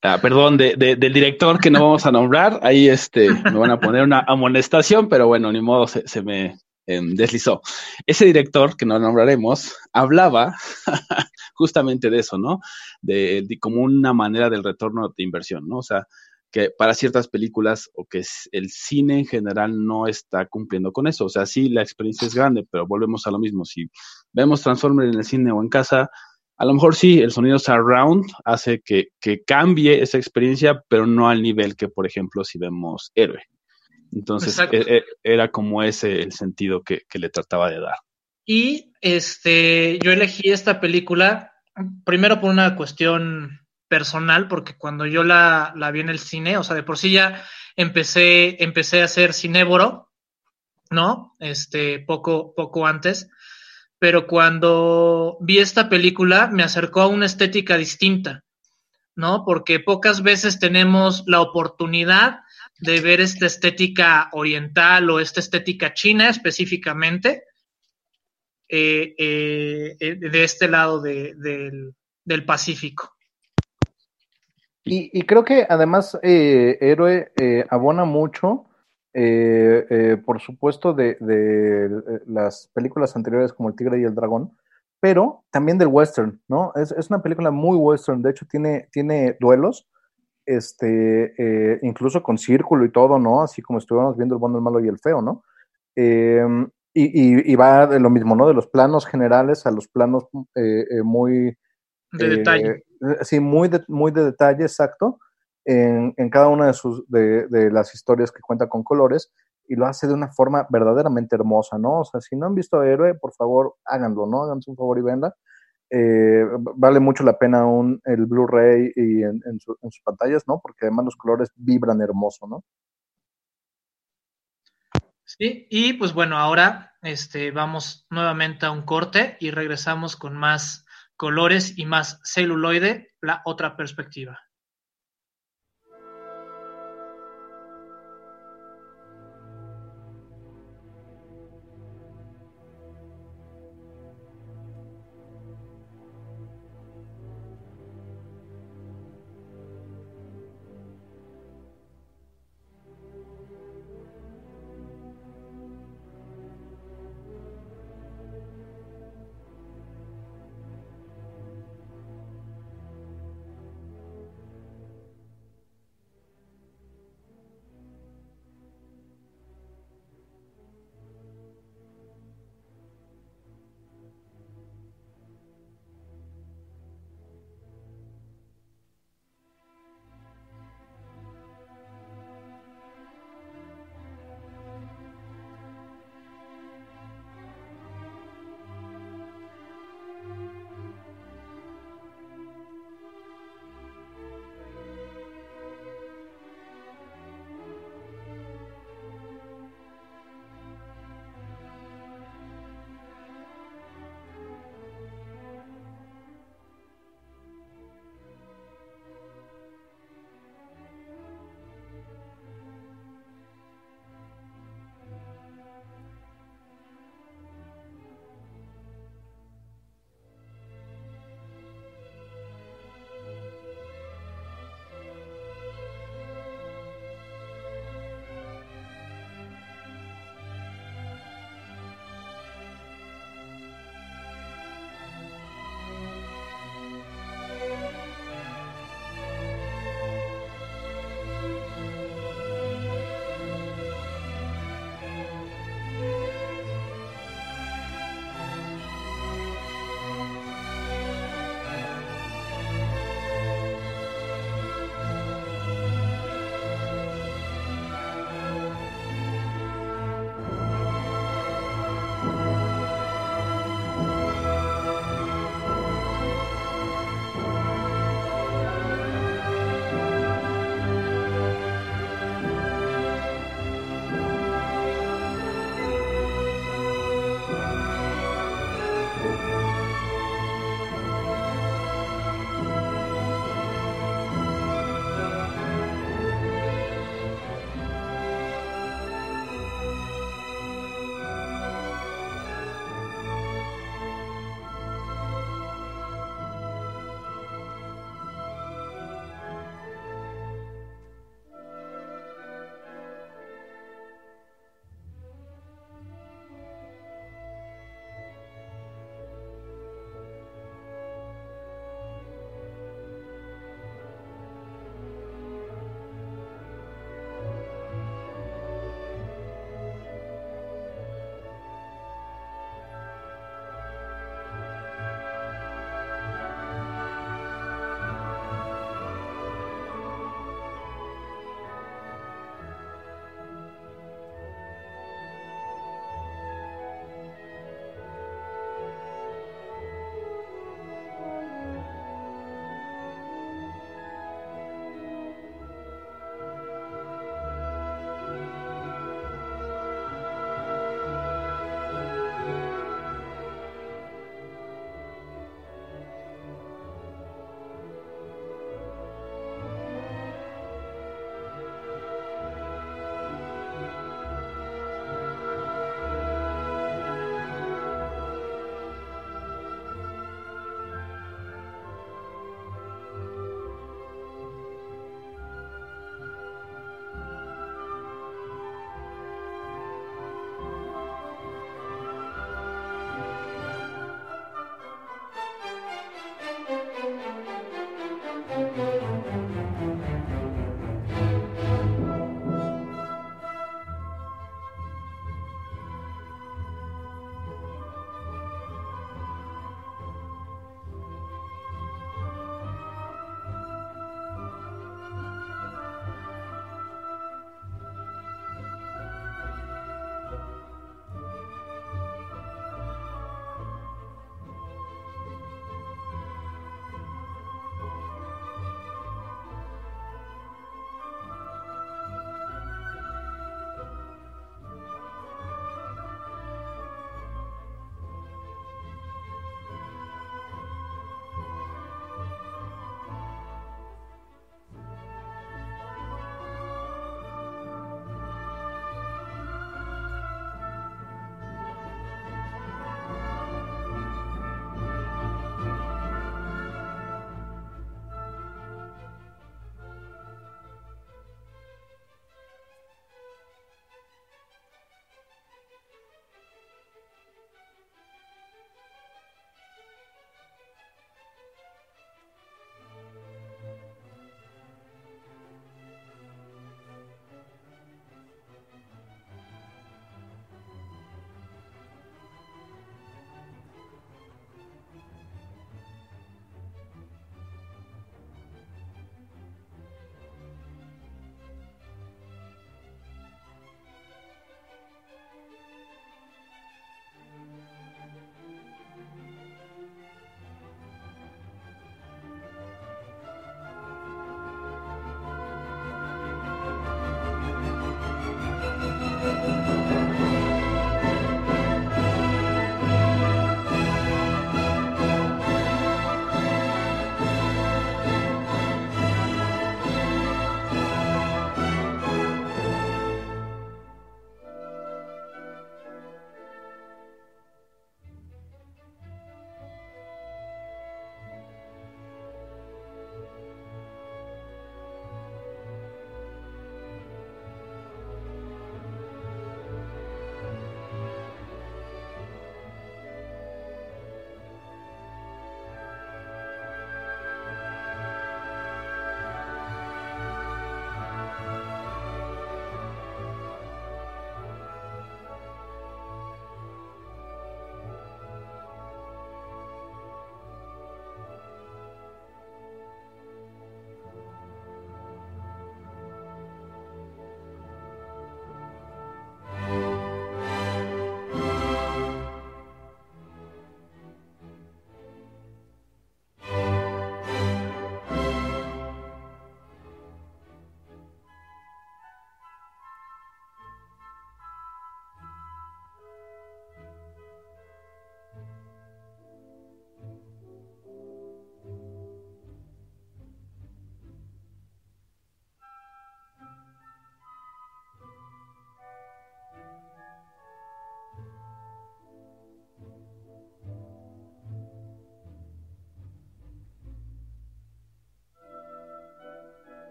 ah, perdón, de, de, del director que no vamos a nombrar, ahí este, me van a poner una amonestación, pero bueno, ni modo, se, se me eh, deslizó. Ese director, que no nombraremos, hablaba justamente de eso, ¿no? De, de como una manera del retorno de inversión, ¿no? O sea, que para ciertas películas o que el cine en general no está cumpliendo con eso. O sea, sí, la experiencia es grande, pero volvemos a lo mismo. Si vemos Transformers en el cine o en casa, a lo mejor sí, el sonido surround hace que, que cambie esa experiencia, pero no al nivel que, por ejemplo, si vemos Héroe. Entonces, e, era como ese el sentido que, que le trataba de dar. Y este, yo elegí esta película primero por una cuestión personal, porque cuando yo la, vi en el cine, o sea, de por sí ya empecé, empecé a ser cinéboro, ¿no? Este, poco, poco antes, pero cuando vi esta película me acercó a una estética distinta, ¿no? Porque pocas veces tenemos la oportunidad de ver esta estética oriental o esta estética china específicamente, eh, eh, de este lado de, de, del Pacífico. Y, y, creo que además eh, Héroe eh, abona mucho, eh, eh por supuesto, de, de, las películas anteriores como El Tigre y el Dragón, pero también del western, ¿no? Es, es una película muy western, de hecho tiene, tiene duelos, este, eh, incluso con círculo y todo, ¿no? Así como estuvimos viendo el bueno, el malo y el feo, ¿no? Em, y, y, y, va de lo mismo, ¿no? De los planos generales a los planos eh, muy... De detalle sí, muy de, muy de detalle, exacto, en, en cada una de, sus, de, de, las historias que cuenta con colores y lo hace de una forma verdaderamente hermosa, ¿no? O sea, si no han visto Héroe, por favor, háganlo, ¿no? Háganse un favor y venla. Eh, vale mucho la pena un, el Blu-ray y en, en, su, en, sus pantallas, ¿no? Porque además los colores vibran hermoso, ¿no? Sí, y pues bueno, ahora este, vamos nuevamente a un corte y regresamos con más colores y más celuloide, la otra perspectiva.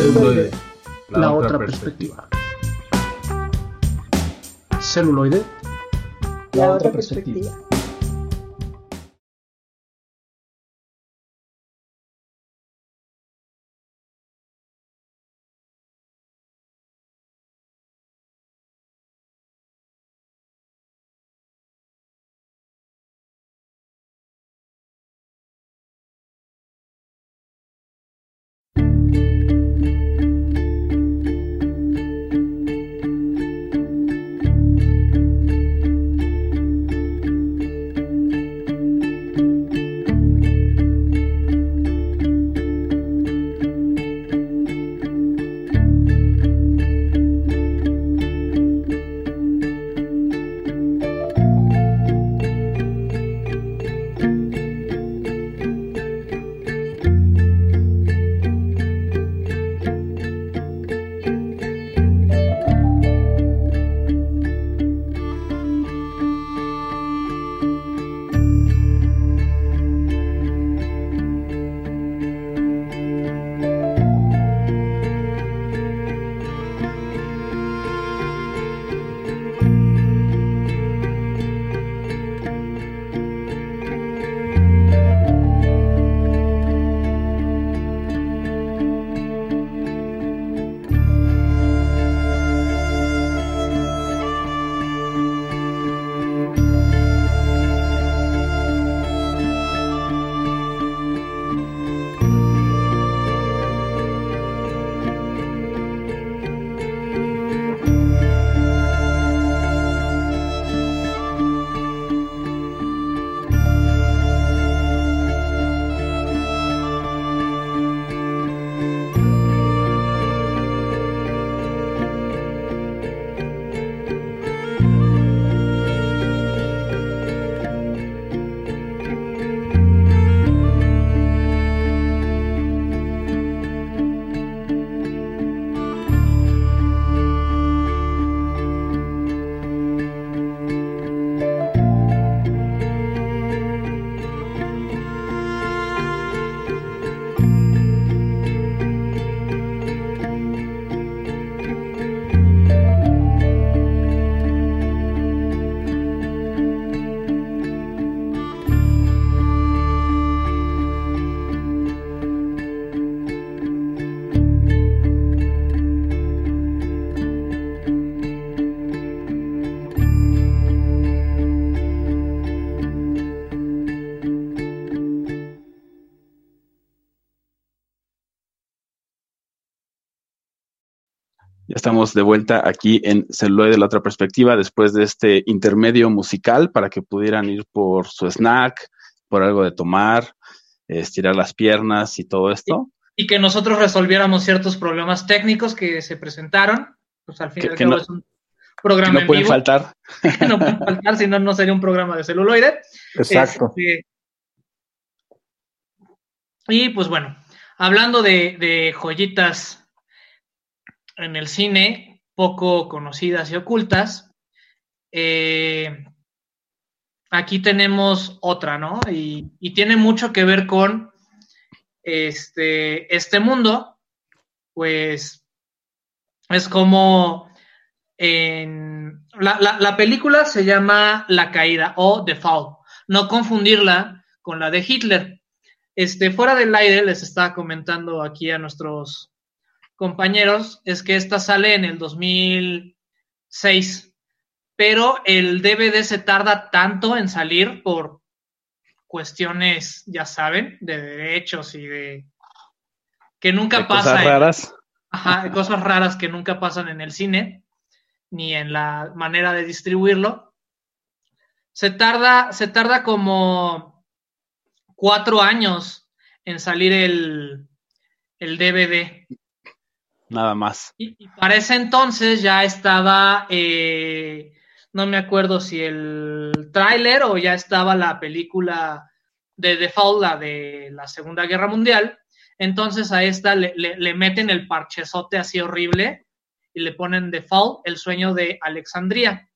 Celuloide, la otra perspectiva. Celuloide, La otra perspectiva. Estamos de vuelta aquí en Celuloide de la otra perspectiva después de este intermedio musical para que pudieran ir por su snack, por algo de tomar, estirar las piernas y todo esto. Y que nosotros resolviéramos ciertos problemas técnicos que se presentaron. Pues al fin y al cabo no, es un programa no en pueden vivo. faltar. que no pueden faltar, si no, no sería un programa de celuloide. Exacto. Este, y pues bueno, hablando de, de joyitas en el cine, poco conocidas y ocultas, eh, aquí tenemos otra, ¿no? Y, y, tiene mucho que ver con este, este mundo, pues es como en, la, la, la, película se llama La Caída o The Fall, no confundirla con la de Hitler. Este, fuera del aire les estaba comentando aquí a nuestros compañeros, es que esta sale en el 2006, pero el DVD se tarda tanto en salir por cuestiones, ya saben, de derechos y de que nunca de pasa. Cosas en, raras. Ajá, cosas raras que nunca pasan en el cine, ni en la manera de distribuirlo. Se tarda, se tarda como cuatro años en salir el, el DVD. Nada más. Y, para ese entonces ya estaba, eh, no me acuerdo si el tráiler o ya estaba la película de Fall, la de la Segunda Guerra Mundial. Entonces a esta le, le, meten el parchezote así horrible y le ponen Fall, el sueño de Alexandria.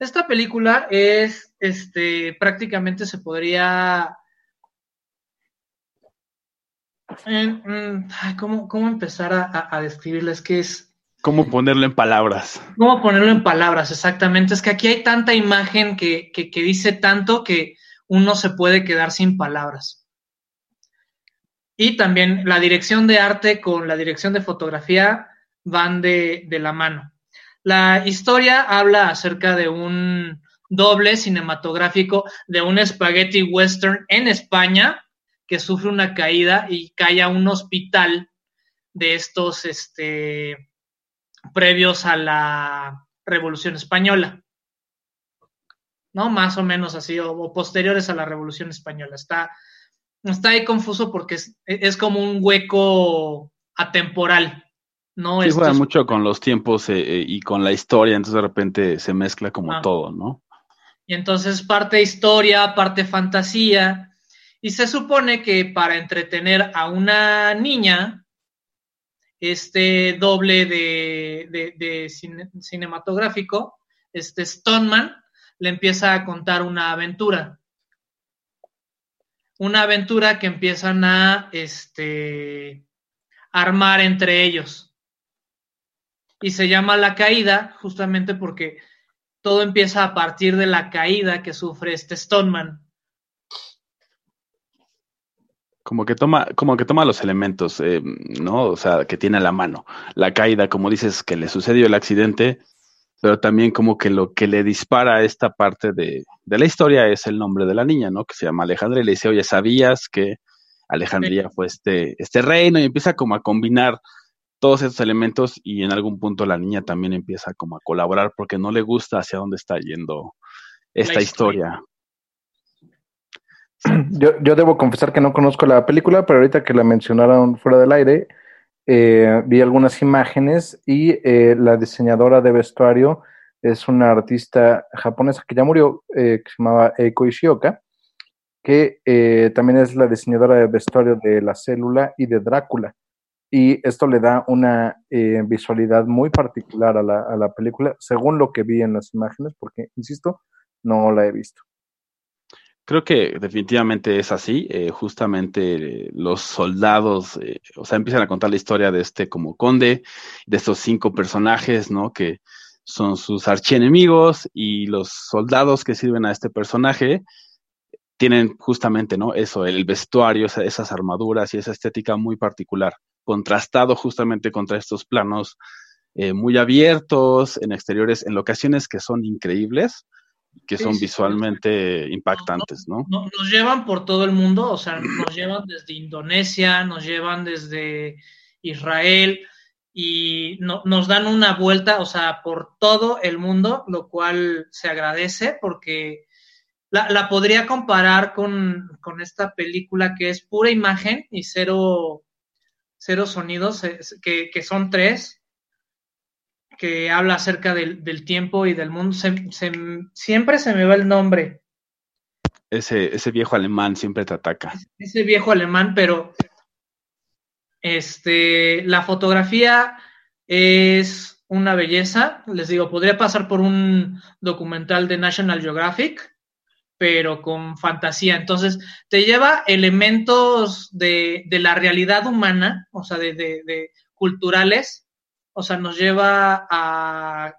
Esta película es, este, prácticamente se podría Eh, mm, ¿cómo, ¿Cómo empezar a, a describirles? Que es. ¿Cómo ponerlo en palabras? ¿Cómo ponerlo en palabras? Exactamente. Es que aquí hay tanta imagen que, que, que dice tanto que uno se puede quedar sin palabras. Y también la dirección de arte con la dirección de fotografía van de, de la mano. La historia habla acerca de un doble cinematográfico de un spaghetti western en España que sufre una caída y cae a un hospital de estos este, previos a la Revolución Española. ¿No? Más o menos así, o, o posteriores a la Revolución Española. Está, está ahí confuso porque es, es como un hueco atemporal. ¿no? Sí, juega mucho con los tiempos eh, eh, y con la historia, entonces de repente se mezcla como ah. todo, ¿no? Y entonces parte historia, parte fantasía, y se supone que para entretener a una niña, este doble de, de, de cine, cinematográfico, este Stoneman, le empieza a contar una aventura. Una aventura que empiezan a este, armar entre ellos. Y se llama La Caída justamente porque todo empieza a partir de la caída que sufre este Stoneman. Como que toma, como que toma los elementos, eh, ¿no? O sea, que tiene a la mano. La caída, como dices, que le sucedió el accidente, pero también como que lo que le dispara a esta parte de, de la historia es el nombre de la niña, ¿no? Que se llama Alejandra y le dice, oye, ¿sabías que Alejandría sí. fue este, este reino? Y empieza como a combinar todos estos elementos y en algún punto la niña también empieza como a colaborar porque no le gusta hacia dónde está yendo esta historia. historia. Yo, yo, debo confesar que no conozco la película, pero ahorita que la mencionaron fuera del aire, eh, vi algunas imágenes y eh, la diseñadora de vestuario es una artista japonesa que ya murió, eh, que se llamaba Eiko Ishioka, que eh, también es la diseñadora de vestuario de La Célula y de Drácula y esto le da una visualidad muy particular a la, a la, película, según lo que vi en las imágenes, porque, insisto, no la he visto. Creo que definitivamente es así. Eh, justamente los soldados, eh, o sea, empiezan a contar la historia de este como conde, de estos cinco personajes, ¿no? Que son sus archienemigos y los soldados que sirven a este personaje tienen justamente, ¿no? Eso, el vestuario, esas armaduras y esa estética muy particular contrastado justamente contra estos planos eh, muy abiertos, en exteriores, en locaciones que son increíbles, que son sí, visualmente sí. impactantes, ¿no? ¿no? Nos llevan por todo el mundo, o sea, nos llevan desde Indonesia, nos llevan desde Israel y no, nos dan una vuelta, o sea, por todo el mundo, lo cual se agradece porque la, la podría comparar con, con esta película que es pura imagen y cero Cero Sonidos, que, que son tres, que habla acerca del, del tiempo y del mundo. Se, se, siempre se me va el nombre. Ese, ese viejo alemán siempre te ataca. Ese viejo alemán, pero este, la fotografía es una belleza. Les digo, podría pasar por un documental de National Geographic pero con fantasía. Entonces, te lleva elementos de, de la realidad humana, o sea, de, de, de, culturales, o sea, nos lleva a,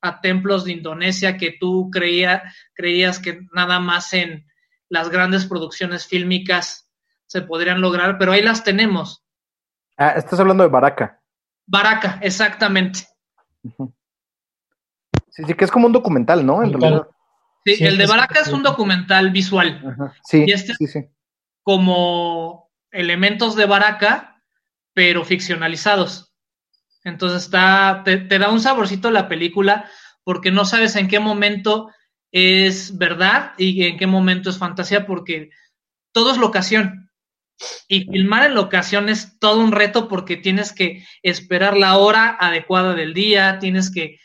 a templos de Indonesia que tú creía, creías que nada más en las grandes producciones fílmicas se podrían lograr, pero ahí las tenemos. Ah, estás hablando de Baraka. Baraka, exactamente. Sí, sí, que es como un documental, ¿no? En realidad. Sí, sí, el de Baraka es un documental visual. Ajá. Sí, y este sí, sí. como elementos de Baraka, pero ficcionalizados. Entonces está, te, da un saborcito la película porque no sabes en qué momento es verdad y en qué momento es fantasía porque todo es locación. Y filmar en locación es todo un reto porque tienes que esperar la hora adecuada del día, tienes que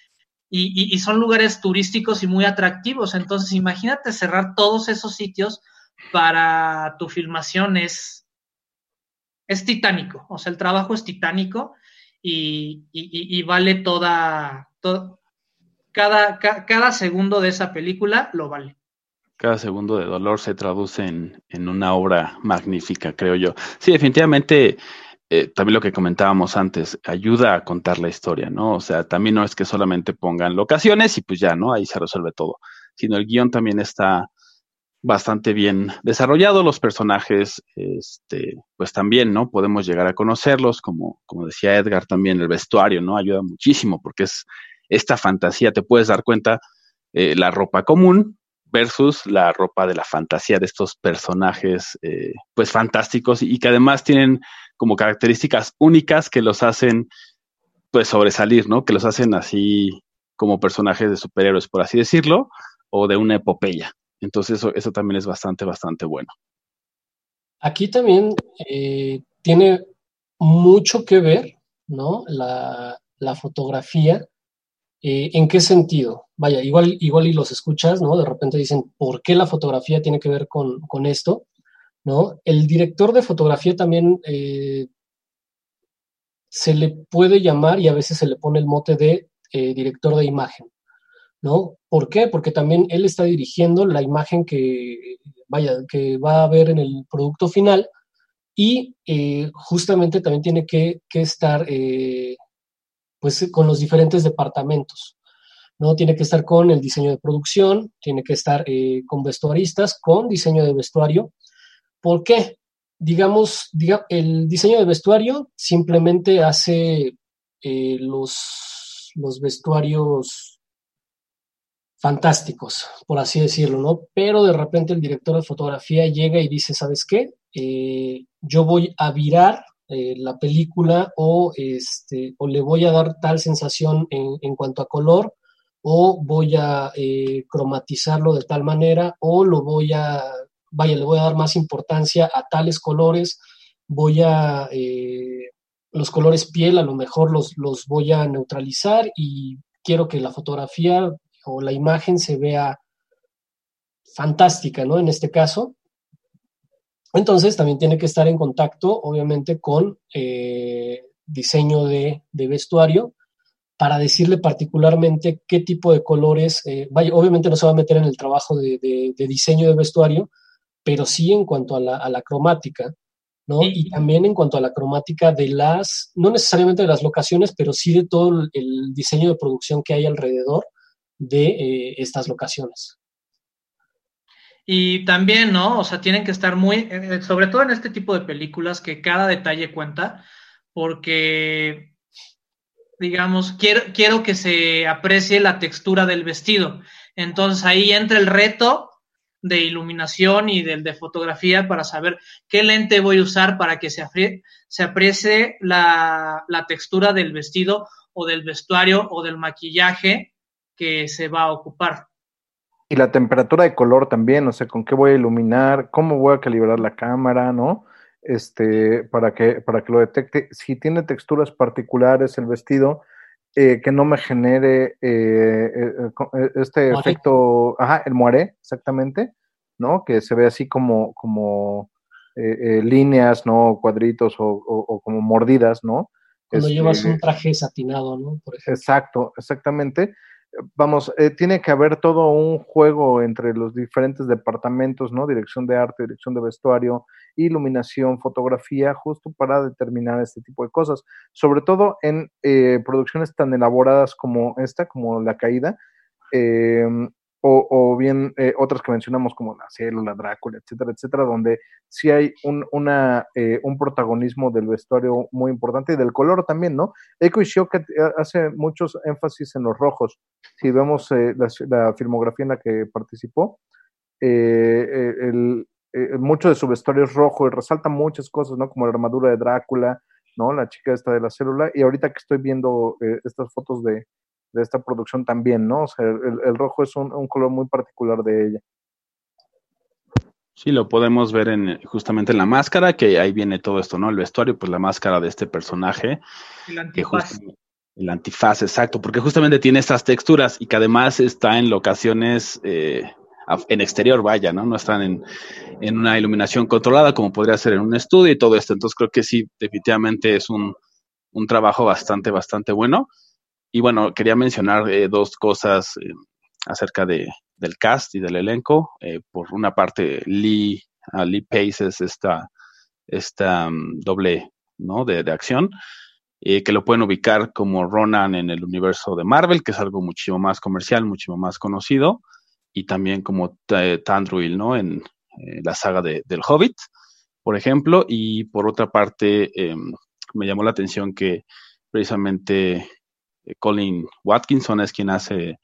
y, y, y, son lugares turísticos y muy atractivos. Entonces, imagínate cerrar todos esos sitios para tu filmación es, es titánico. O sea, el trabajo es titánico y, vale toda, cada, ca, cada segundo de esa película lo vale. Cada segundo de dolor se traduce en, en una obra magnífica, creo yo. Sí, definitivamente, eh, también lo que comentábamos antes, ayuda a contar la historia, ¿no? O sea, también no es que solamente pongan locaciones y pues ya, ¿no? Ahí se resuelve todo, sino el guion también está bastante bien desarrollado, los personajes, este, pues también, ¿no? Podemos llegar a conocerlos, como, como decía Edgar también, el vestuario, ¿no? Ayuda muchísimo porque es esta fantasía, te puedes dar cuenta, eh, la ropa común, versus la ropa de la fantasía de estos personajes, eh, pues fantásticos y que además tienen como características únicas que los hacen, pues sobresalir, ¿no? Que los hacen así como personajes de superhéroes, por así decirlo, o de una epopeya. Entonces eso, eso también es bastante, bastante bueno. Aquí también eh, tiene mucho que ver, ¿no? La, fotografía eh, ¿En qué sentido? Vaya, igual, igual y los escuchas, ¿no? De repente dicen, ¿por qué la fotografía tiene que ver con, esto? ¿No? El director de fotografía también eh, se le puede llamar y a veces se le pone el mote de director de imagen, ¿no? ¿Por qué? Porque también él está dirigiendo la imagen que, vaya, que va a ver en el producto final y justamente también tiene que, estar pues con los diferentes departamentos. ¿no? Tiene que estar con el diseño de producción, tiene que estar eh, con vestuaristas, con diseño de vestuario. ¿Por qué? Digamos, el diseño de vestuario simplemente hace eh, los, los vestuarios fantásticos, por así decirlo, ¿no? Pero de repente el director de fotografía llega y dice, ¿sabes qué? Eh, yo voy a virar eh, la película o, este, o le voy a dar tal sensación en, cuanto a color o voy a eh, cromatizarlo de tal manera o lo voy a, vaya, le voy a dar más importancia a tales colores, voy a, eh, los colores piel a lo mejor los, los voy a neutralizar y quiero que la fotografía o la imagen se vea fantástica, ¿no? En este caso, entonces también tiene que estar en contacto, obviamente, con eh, diseño de, vestuario para decirle particularmente qué tipo de colores, eh, vaya, obviamente no se va a meter en el trabajo de, diseño de vestuario, pero sí en cuanto a la, cromática, ¿no? Y, también en cuanto a la cromática de las, no necesariamente de las locaciones, pero sí de todo el, diseño de producción que hay alrededor de eh, estas locaciones. Y también, ¿no? O sea, tienen que estar muy, eh, sobre todo en este tipo de películas, que cada detalle cuenta, porque, digamos, quiero, quiero que se aprecie la textura del vestido. Entonces ahí entra el reto de iluminación y del de fotografía para saber qué lente voy a usar para que se, se aprecie la, la textura del vestido o del vestuario o del maquillaje que se va a ocupar. Y la temperatura de color también, o sea, con qué voy a iluminar, cómo voy a calibrar la cámara, ¿no? Este, para que, para que lo detecte. Si tiene texturas particulares el vestido, eh, que no me genere eh, eh, este efecto, ajá, el moaré, exactamente, ¿no? Que se ve así como, como líneas, ¿no? Cuadritos o, como mordidas, ¿no? Cuando llevas un traje satinado, ¿no? Por. Exacto, exactamente vamos, eh, tiene que haber todo un juego entre los diferentes departamentos, ¿no? Dirección de arte, dirección de vestuario, iluminación, fotografía, justo para determinar este tipo de cosas. Sobre todo en eh, producciones tan elaboradas como esta, como La Caída, eh, o, bien eh, otras que mencionamos como La Célula, Drácula, etcétera, etcétera, donde sí hay un, una, eh, un protagonismo del vestuario muy importante y del color también, ¿no? Eiko Ishioka hace muchos énfasis en los rojos. Si vemos eh, la, filmografía en la que participó, el, mucho de su vestuario es rojo y resalta muchas cosas, ¿no? Como la armadura de Drácula, ¿no? La chica esta de la célula. Y ahorita que estoy viendo estas fotos de, de esta producción también, ¿no? O sea, el, rojo es un, color muy particular de ella. Sí, lo podemos ver en justamente en la máscara, que ahí viene todo esto, ¿no? El vestuario, pues la máscara de este personaje. El antifaz. el antifaz, exacto, porque justamente tiene estas texturas y que además está en locaciones eh, en exterior, vaya, ¿no? No están en, en, una iluminación controlada como podría ser en un estudio y todo esto. Entonces creo que sí, definitivamente es un, un trabajo bastante, bastante bueno. Y bueno, quería mencionar eh, dos cosas. Eh, acerca de, del cast y del elenco. Eh, por una parte, Lee, uh, Lee Pace es esta, esta um, doble ¿no? de, de acción, que lo pueden ubicar como Ronan en el universo de Marvel, que es algo muchísimo más comercial, muchísimo más conocido, y también como Tandruil, ¿no? En la saga de, del Hobbit, por ejemplo, y por otra parte, em, me llamó la atención que precisamente Colin Watkinson es quien hace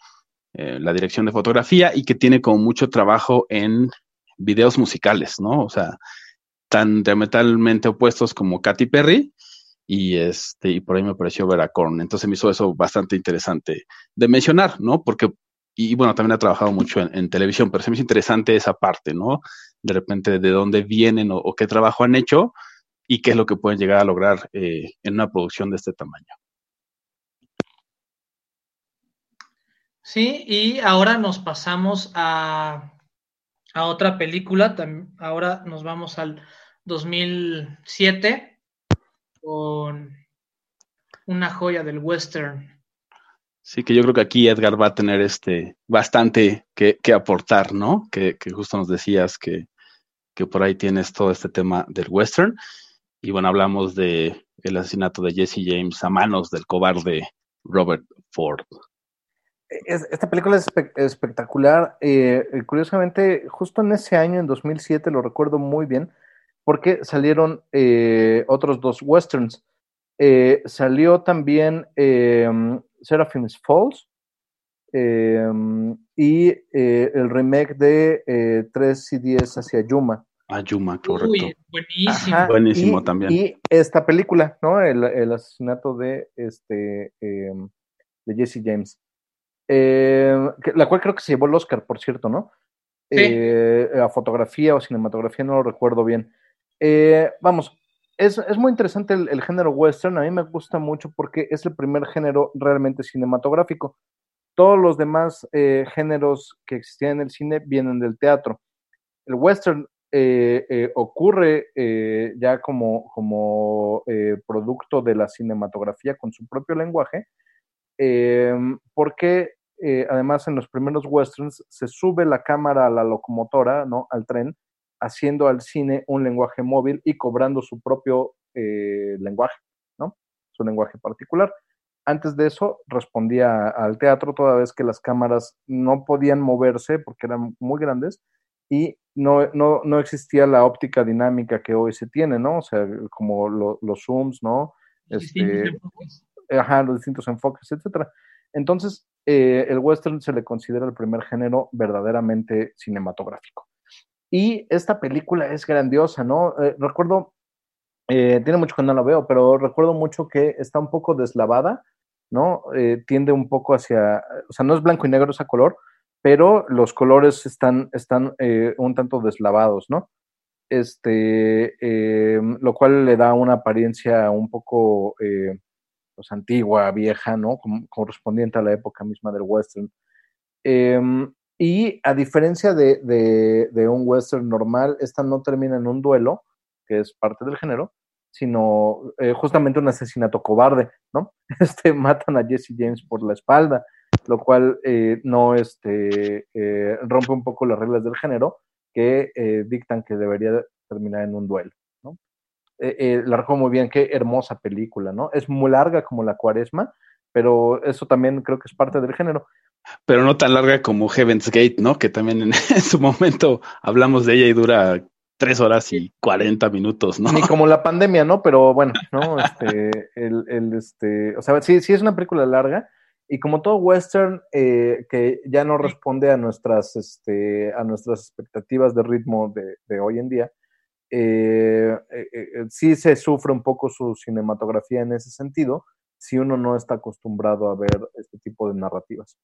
eh, la dirección de fotografía y que tiene como mucho trabajo en videos musicales, ¿no? O sea, tan diametralmente opuestos como Katy Perry y este y por ahí me pareció ver a Korn. Entonces me hizo eso bastante interesante de mencionar, ¿no? Porque y bueno, también ha trabajado mucho en, televisión, pero se me hizo interesante esa parte, ¿no? De repente de dónde vienen o, qué trabajo han hecho y qué es lo que pueden llegar a lograr eh, en una producción de este tamaño. Sí, y ahora nos pasamos a, a otra película. Ahora nos vamos al 2007 con una joya del western. Sí, que yo creo que aquí Edgar va a tener este bastante que, aportar, ¿no? Que, justo nos decías que, que, por ahí tienes todo este tema del western. Y bueno, hablamos de el asesinato de Jesse James a manos del cobarde Robert Ford esta película es espectacular. Eh, eh, curiosamente, justo en ese año, en 2007, lo recuerdo muy bien, porque salieron eh, otros dos westerns. salió también Seraphim's Falls y el remake de 3 y 10 hacia Yuma. Ah, Yuma, correcto. buenísimo. buenísimo también. Y esta película, ¿no? El, asesinato de este de Jesse James. Eh, la cual creo que se llevó el Oscar, por cierto, ¿no? Eh, a fotografía o cinematografía, no lo recuerdo bien. Eh, vamos, es, muy interesante el, género western, a mí me gusta mucho porque es el primer género realmente cinematográfico. Todos los demás géneros que existían en el cine vienen del teatro. El western ocurre ya como, como producto de la cinematografía con su propio lenguaje, porque eh, además en los primeros westerns se sube la cámara a la locomotora, ¿no? Al tren, haciendo al cine un lenguaje móvil y cobrando su propio eh, lenguaje, ¿no? Su lenguaje particular. Antes de eso respondía al teatro toda vez que las cámaras no podían moverse porque eran muy grandes y no, no, no existía la óptica dinámica que hoy se tiene, ¿no? O sea, como los zooms, ¿no? Este, ajá, los distintos enfoques, etcétera. Entonces, eh, el western se le considera el primer género verdaderamente cinematográfico. Y esta película es grandiosa, ¿no? Eh, recuerdo, eh, tiene mucho que no la veo, pero recuerdo mucho que está un poco deslavada, ¿no? tiende un poco hacia, o sea, no es blanco y negro ese color, pero los colores están, están un tanto deslavados, ¿no? Este, lo cual le da una apariencia un poco pues, antigua, vieja, ¿no? correspondiente a la época misma del western. Em, y a diferencia de, un western normal, esta no termina en un duelo, que es parte del género, sino eh, justamente un asesinato cobarde, ¿no? Este, matan a Jesse James por la espalda, lo cual eh, no este, eh, rompe un poco las reglas del género que dictan que debería terminar en un duelo eh, eh, la muy bien, qué hermosa película, ¿no? Es muy larga como la cuaresma, pero eso también creo que es parte del género. Pero no tan larga como Heaven's Gate, ¿no? Que también en, su momento hablamos de ella y dura tres horas y cuarenta minutos, ¿no? Ni como la pandemia, ¿no? Pero bueno, ¿no? Este, el, el, este, o sea, sí, sí es una película larga y como todo western eh, que ya no responde a nuestras, este, a nuestras expectativas de ritmo de, de hoy en día, eh, eh, eh, sí se sufre un poco su cinematografía en ese sentido, si uno no está acostumbrado a ver este tipo de narrativas.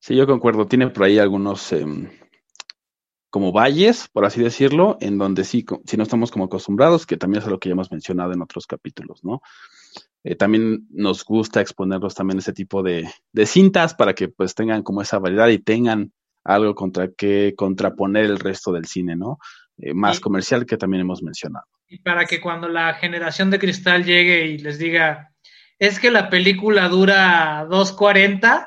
Sí, yo concuerdo. Tiene por ahí algunos em, como valles, por así decirlo, en donde sí, si no estamos como acostumbrados, que también es lo que ya hemos mencionado en otros capítulos, ¿no? también nos gusta exponerlos también ese tipo de, de, cintas para que pues tengan como esa variedad y tengan algo contra que contraponer el resto del cine, ¿no? Eh, más comercial que también hemos mencionado. Y para que cuando la generación de cristal llegue y les diga, es que la película dura 2.40,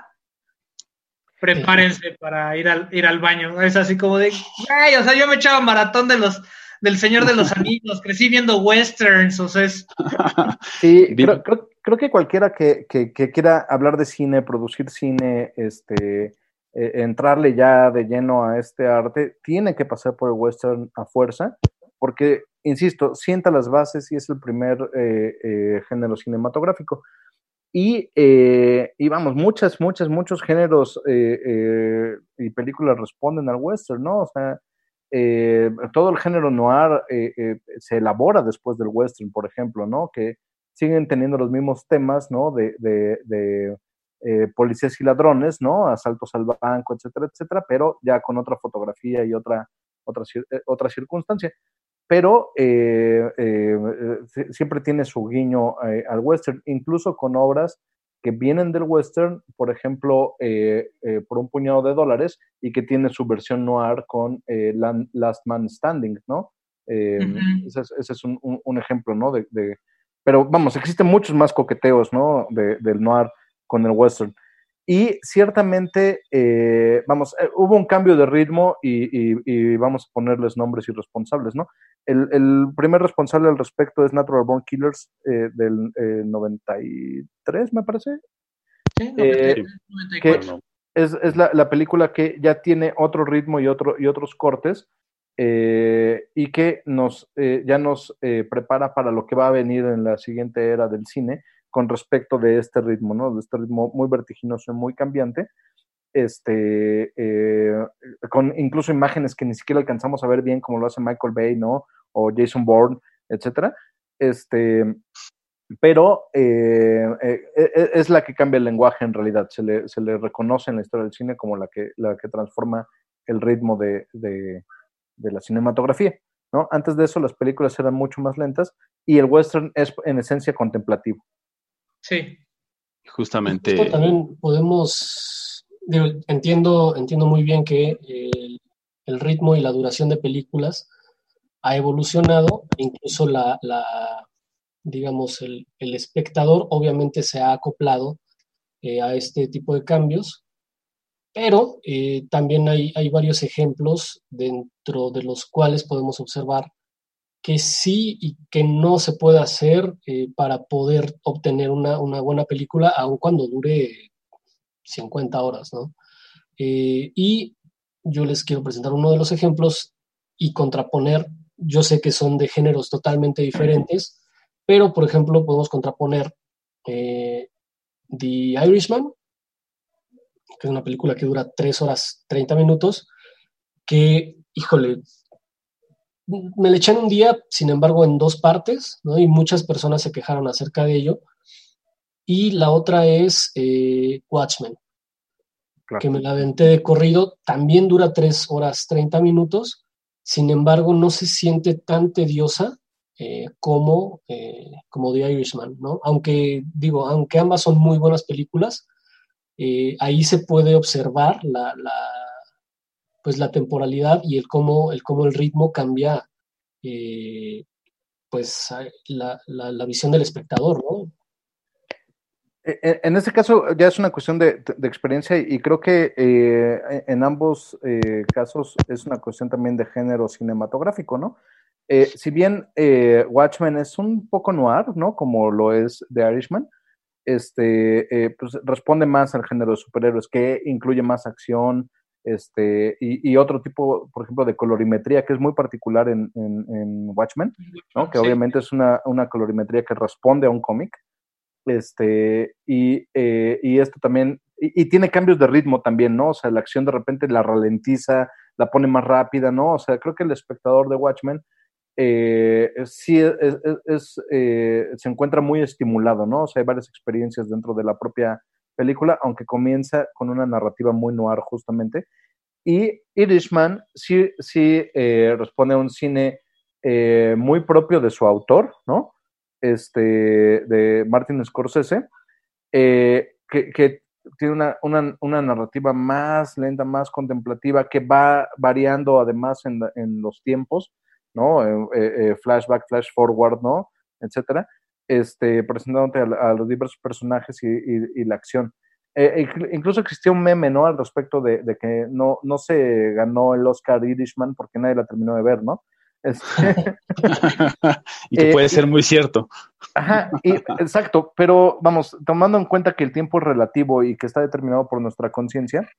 prepárense para ir al, ir al baño. Es así como de, ay, o sea, yo me echaba maratón de los del Señor de los Anillos, crecí viendo westerns, o sea, es... Sí, creo, creo, que cualquiera que, que, quiera hablar de cine, producir cine, este, eh, entrarle ya de lleno a este arte, tiene que pasar por el western a fuerza, porque, insisto, sienta las bases y es el primer eh, eh, género cinematográfico. Y, y, vamos, muchas, muchas, muchos géneros y películas responden al western, ¿no? O sea, todo el género noir se elabora después del western, por ejemplo, ¿no? Que siguen teniendo los mismos temas, ¿no? De, de, policías y ladrones, ¿no? Asaltos al banco, etcétera, etcétera, pero ya con otra fotografía y otra, otra, otra circunstancia. Pero siempre tiene su guiño al western, incluso con obras que vienen del western, por ejemplo, eh, eh, por un puñado de dólares y que tiene su versión noir con eh, Last Man Standing, ¿no? ese, es, un, ejemplo, ¿no? De, pero vamos, existen muchos más coqueteos, ¿no? del noir con el western. Y ciertamente, eh, vamos, eh, hubo un cambio de ritmo y, vamos a ponerles nombres y responsables, ¿no? El, primer responsable al respecto es Natural Born Killers eh, del 93, me parece. Sí, que es, es la, la, película que ya tiene otro ritmo y, otro, y otros cortes y que nos, ya nos prepara para lo que va a venir en la siguiente era del cine, con respecto de este ritmo, ¿no? De este ritmo muy vertiginoso y muy cambiante, este, eh, con incluso imágenes que ni siquiera alcanzamos a ver bien, como lo hace Michael Bay, ¿no? O Jason Bourne, etcétera. Este, pero eh, eh, es la que cambia el lenguaje en realidad. Se le, se le, reconoce en la historia del cine como la que, la que transforma el ritmo de, de, de la cinematografía. ¿no? Antes de eso las películas eran mucho más lentas y el western es en esencia contemplativo. Sí. Justamente. también podemos, entiendo, entiendo muy bien que el, ritmo y la duración de películas ha evolucionado, incluso la, digamos, el, espectador obviamente se ha acoplado eh, a este tipo de cambios, pero eh, también hay, hay varios ejemplos dentro de los cuales podemos observar que sí y que no se puede hacer eh, para poder obtener una, buena película, aun cuando dure 50 horas, ¿no? Eh, y yo les quiero presentar uno de los ejemplos y contraponer, yo sé que son de géneros totalmente diferentes, pero por ejemplo podemos contraponer eh, The Irishman, que es una película que dura 3 horas 30 minutos, que, híjole, me le eché en un día, sin embargo, en dos partes, ¿no? Y muchas personas se quejaron acerca de ello. Y la otra es eh, Watchmen, que me la aventé de corrido. También dura tres horas 30 minutos. Sin embargo, no se siente tan tediosa eh, como, eh, como The Irishman, ¿no? Aunque, digo, aunque ambas son muy buenas películas, ahí se puede observar la pues la temporalidad y el cómo el, cómo el ritmo cambia eh, pues la, la, visión del espectador, ¿no? E, e, en este caso ya es una cuestión de, experiencia y creo que eh, en ambos eh, casos es una cuestión también de género cinematográfico, ¿no? si bien Watchmen es un poco noir, ¿no? Como lo es The Irishman, este, pues responde más al género de superhéroes, que incluye más acción, este, y, otro tipo, por ejemplo, de colorimetría que es muy particular en, Watchmen, ¿no? que obviamente es una, colorimetría que responde a un cómic. Este, y, eh, y esto también, y, tiene cambios de ritmo también, ¿no? O sea, la acción de repente la ralentiza, la pone más rápida, ¿no? O sea, creo que el espectador de Watchmen eh, sí es, eh, se encuentra muy estimulado, ¿no? O sea, hay varias experiencias dentro de la propia película, aunque comienza con una narrativa muy noir justamente. Y Irishman sí, sí eh, responde a un cine eh, muy propio de su autor, ¿no? Este, de Martin Scorsese, eh, que, tiene una, una, una, narrativa más lenta, más contemplativa, que va variando además en, en los tiempos, ¿no? flashback, flash forward, ¿no? Etcétera este, presentándote a, los diversos personajes y, la acción. Eh, incluso existía un meme, ¿no? Al respecto de, que no, no se ganó el Oscar Irishman porque nadie la terminó de ver, ¿no? Este, y que puede ser muy cierto. Ajá, exacto, pero vamos, tomando en cuenta que el tiempo es relativo y que está determinado por nuestra conciencia,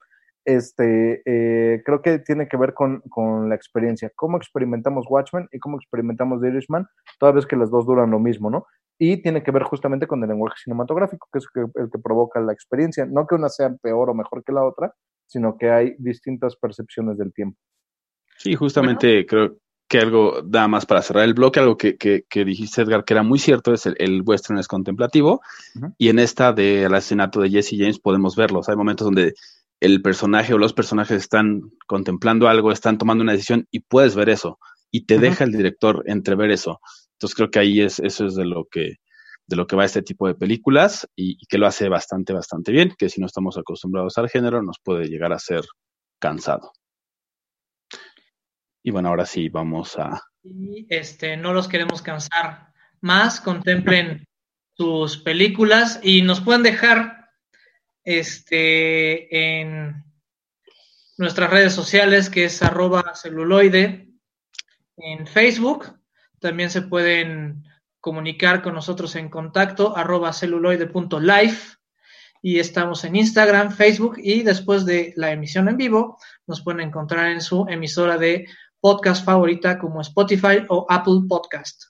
este, eh, creo que tiene que ver con, la experiencia. ¿Cómo experimentamos Watchmen y cómo experimentamos The Irishman? Toda vez que las dos duran lo mismo, ¿no? Y tiene que ver justamente con el lenguaje cinematográfico, que es el que provoca la experiencia. No que una sea peor o mejor que la otra, sino que hay distintas percepciones del tiempo. Sí, justamente creo que algo, da más para cerrar el bloque, algo que, que, dijiste, Edgar, que era muy cierto, es el, western es contemplativo, y en esta del asesinato de Jesse James podemos verlos. Hay momentos donde el personaje o los personajes están contemplando algo, están tomando una decisión y puedes ver eso y te deja el director entrever eso. Entonces creo que ahí es eso es de lo que de lo que va este tipo de películas y, que lo hace bastante bastante bien, que si no estamos acostumbrados al género nos puede llegar a ser cansado. Y bueno, ahora sí vamos a este no los queremos cansar más, contemplen sus películas y nos pueden dejar este, en nuestras redes sociales, que es arroba celuloide, en Facebook. También se pueden comunicar con nosotros en contacto, arroba celuloide.live. Y estamos en Instagram, Facebook y después de la emisión en vivo nos pueden encontrar en su emisora de podcast favorita como Spotify o Apple Podcast.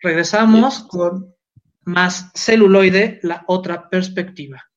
Regresamos con más celuloide, la otra perspectiva.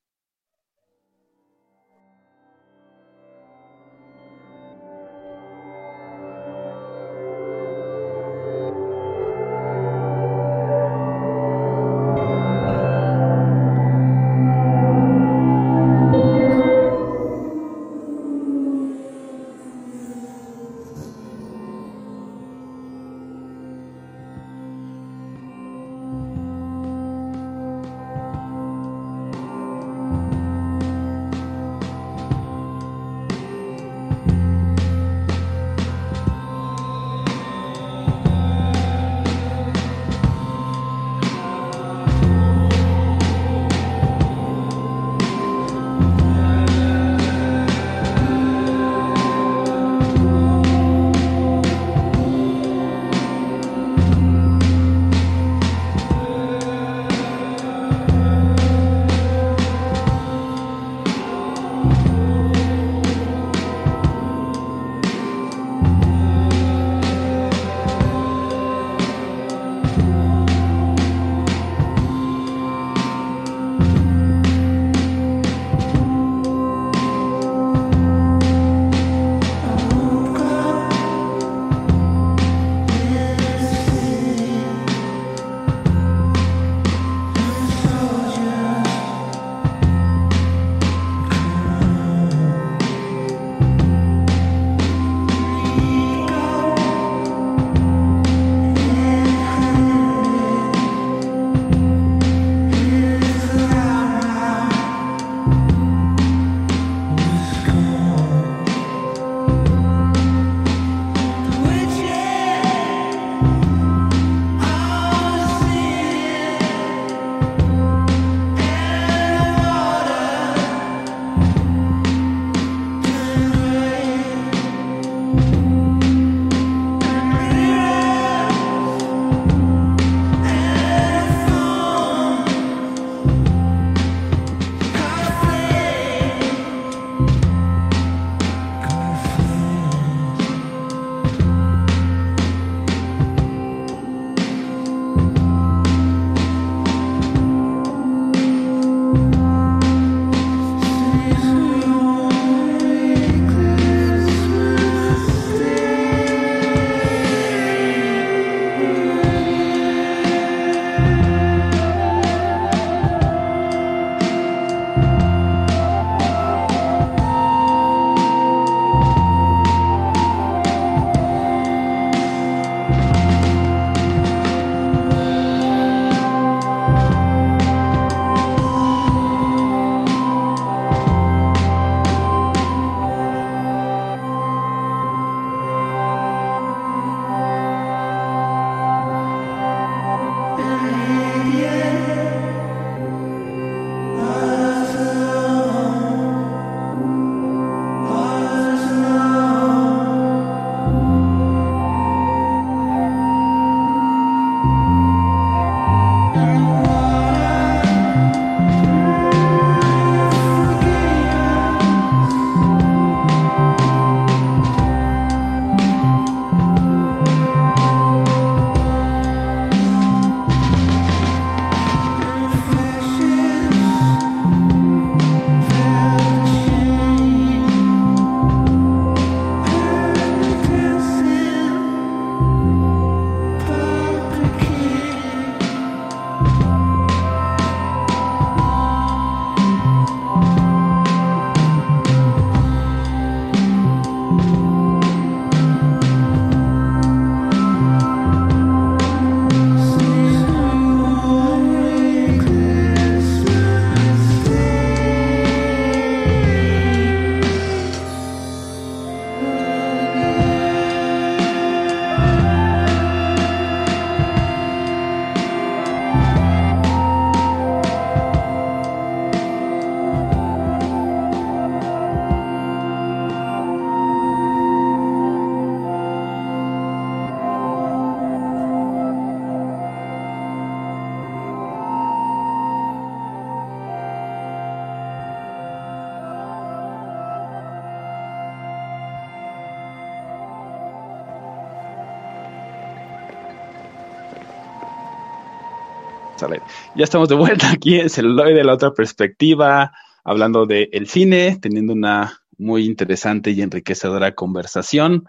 Ya estamos de vuelta aquí en Celuloide de la otra perspectiva, hablando del el cine, teniendo una muy interesante y enriquecedora conversación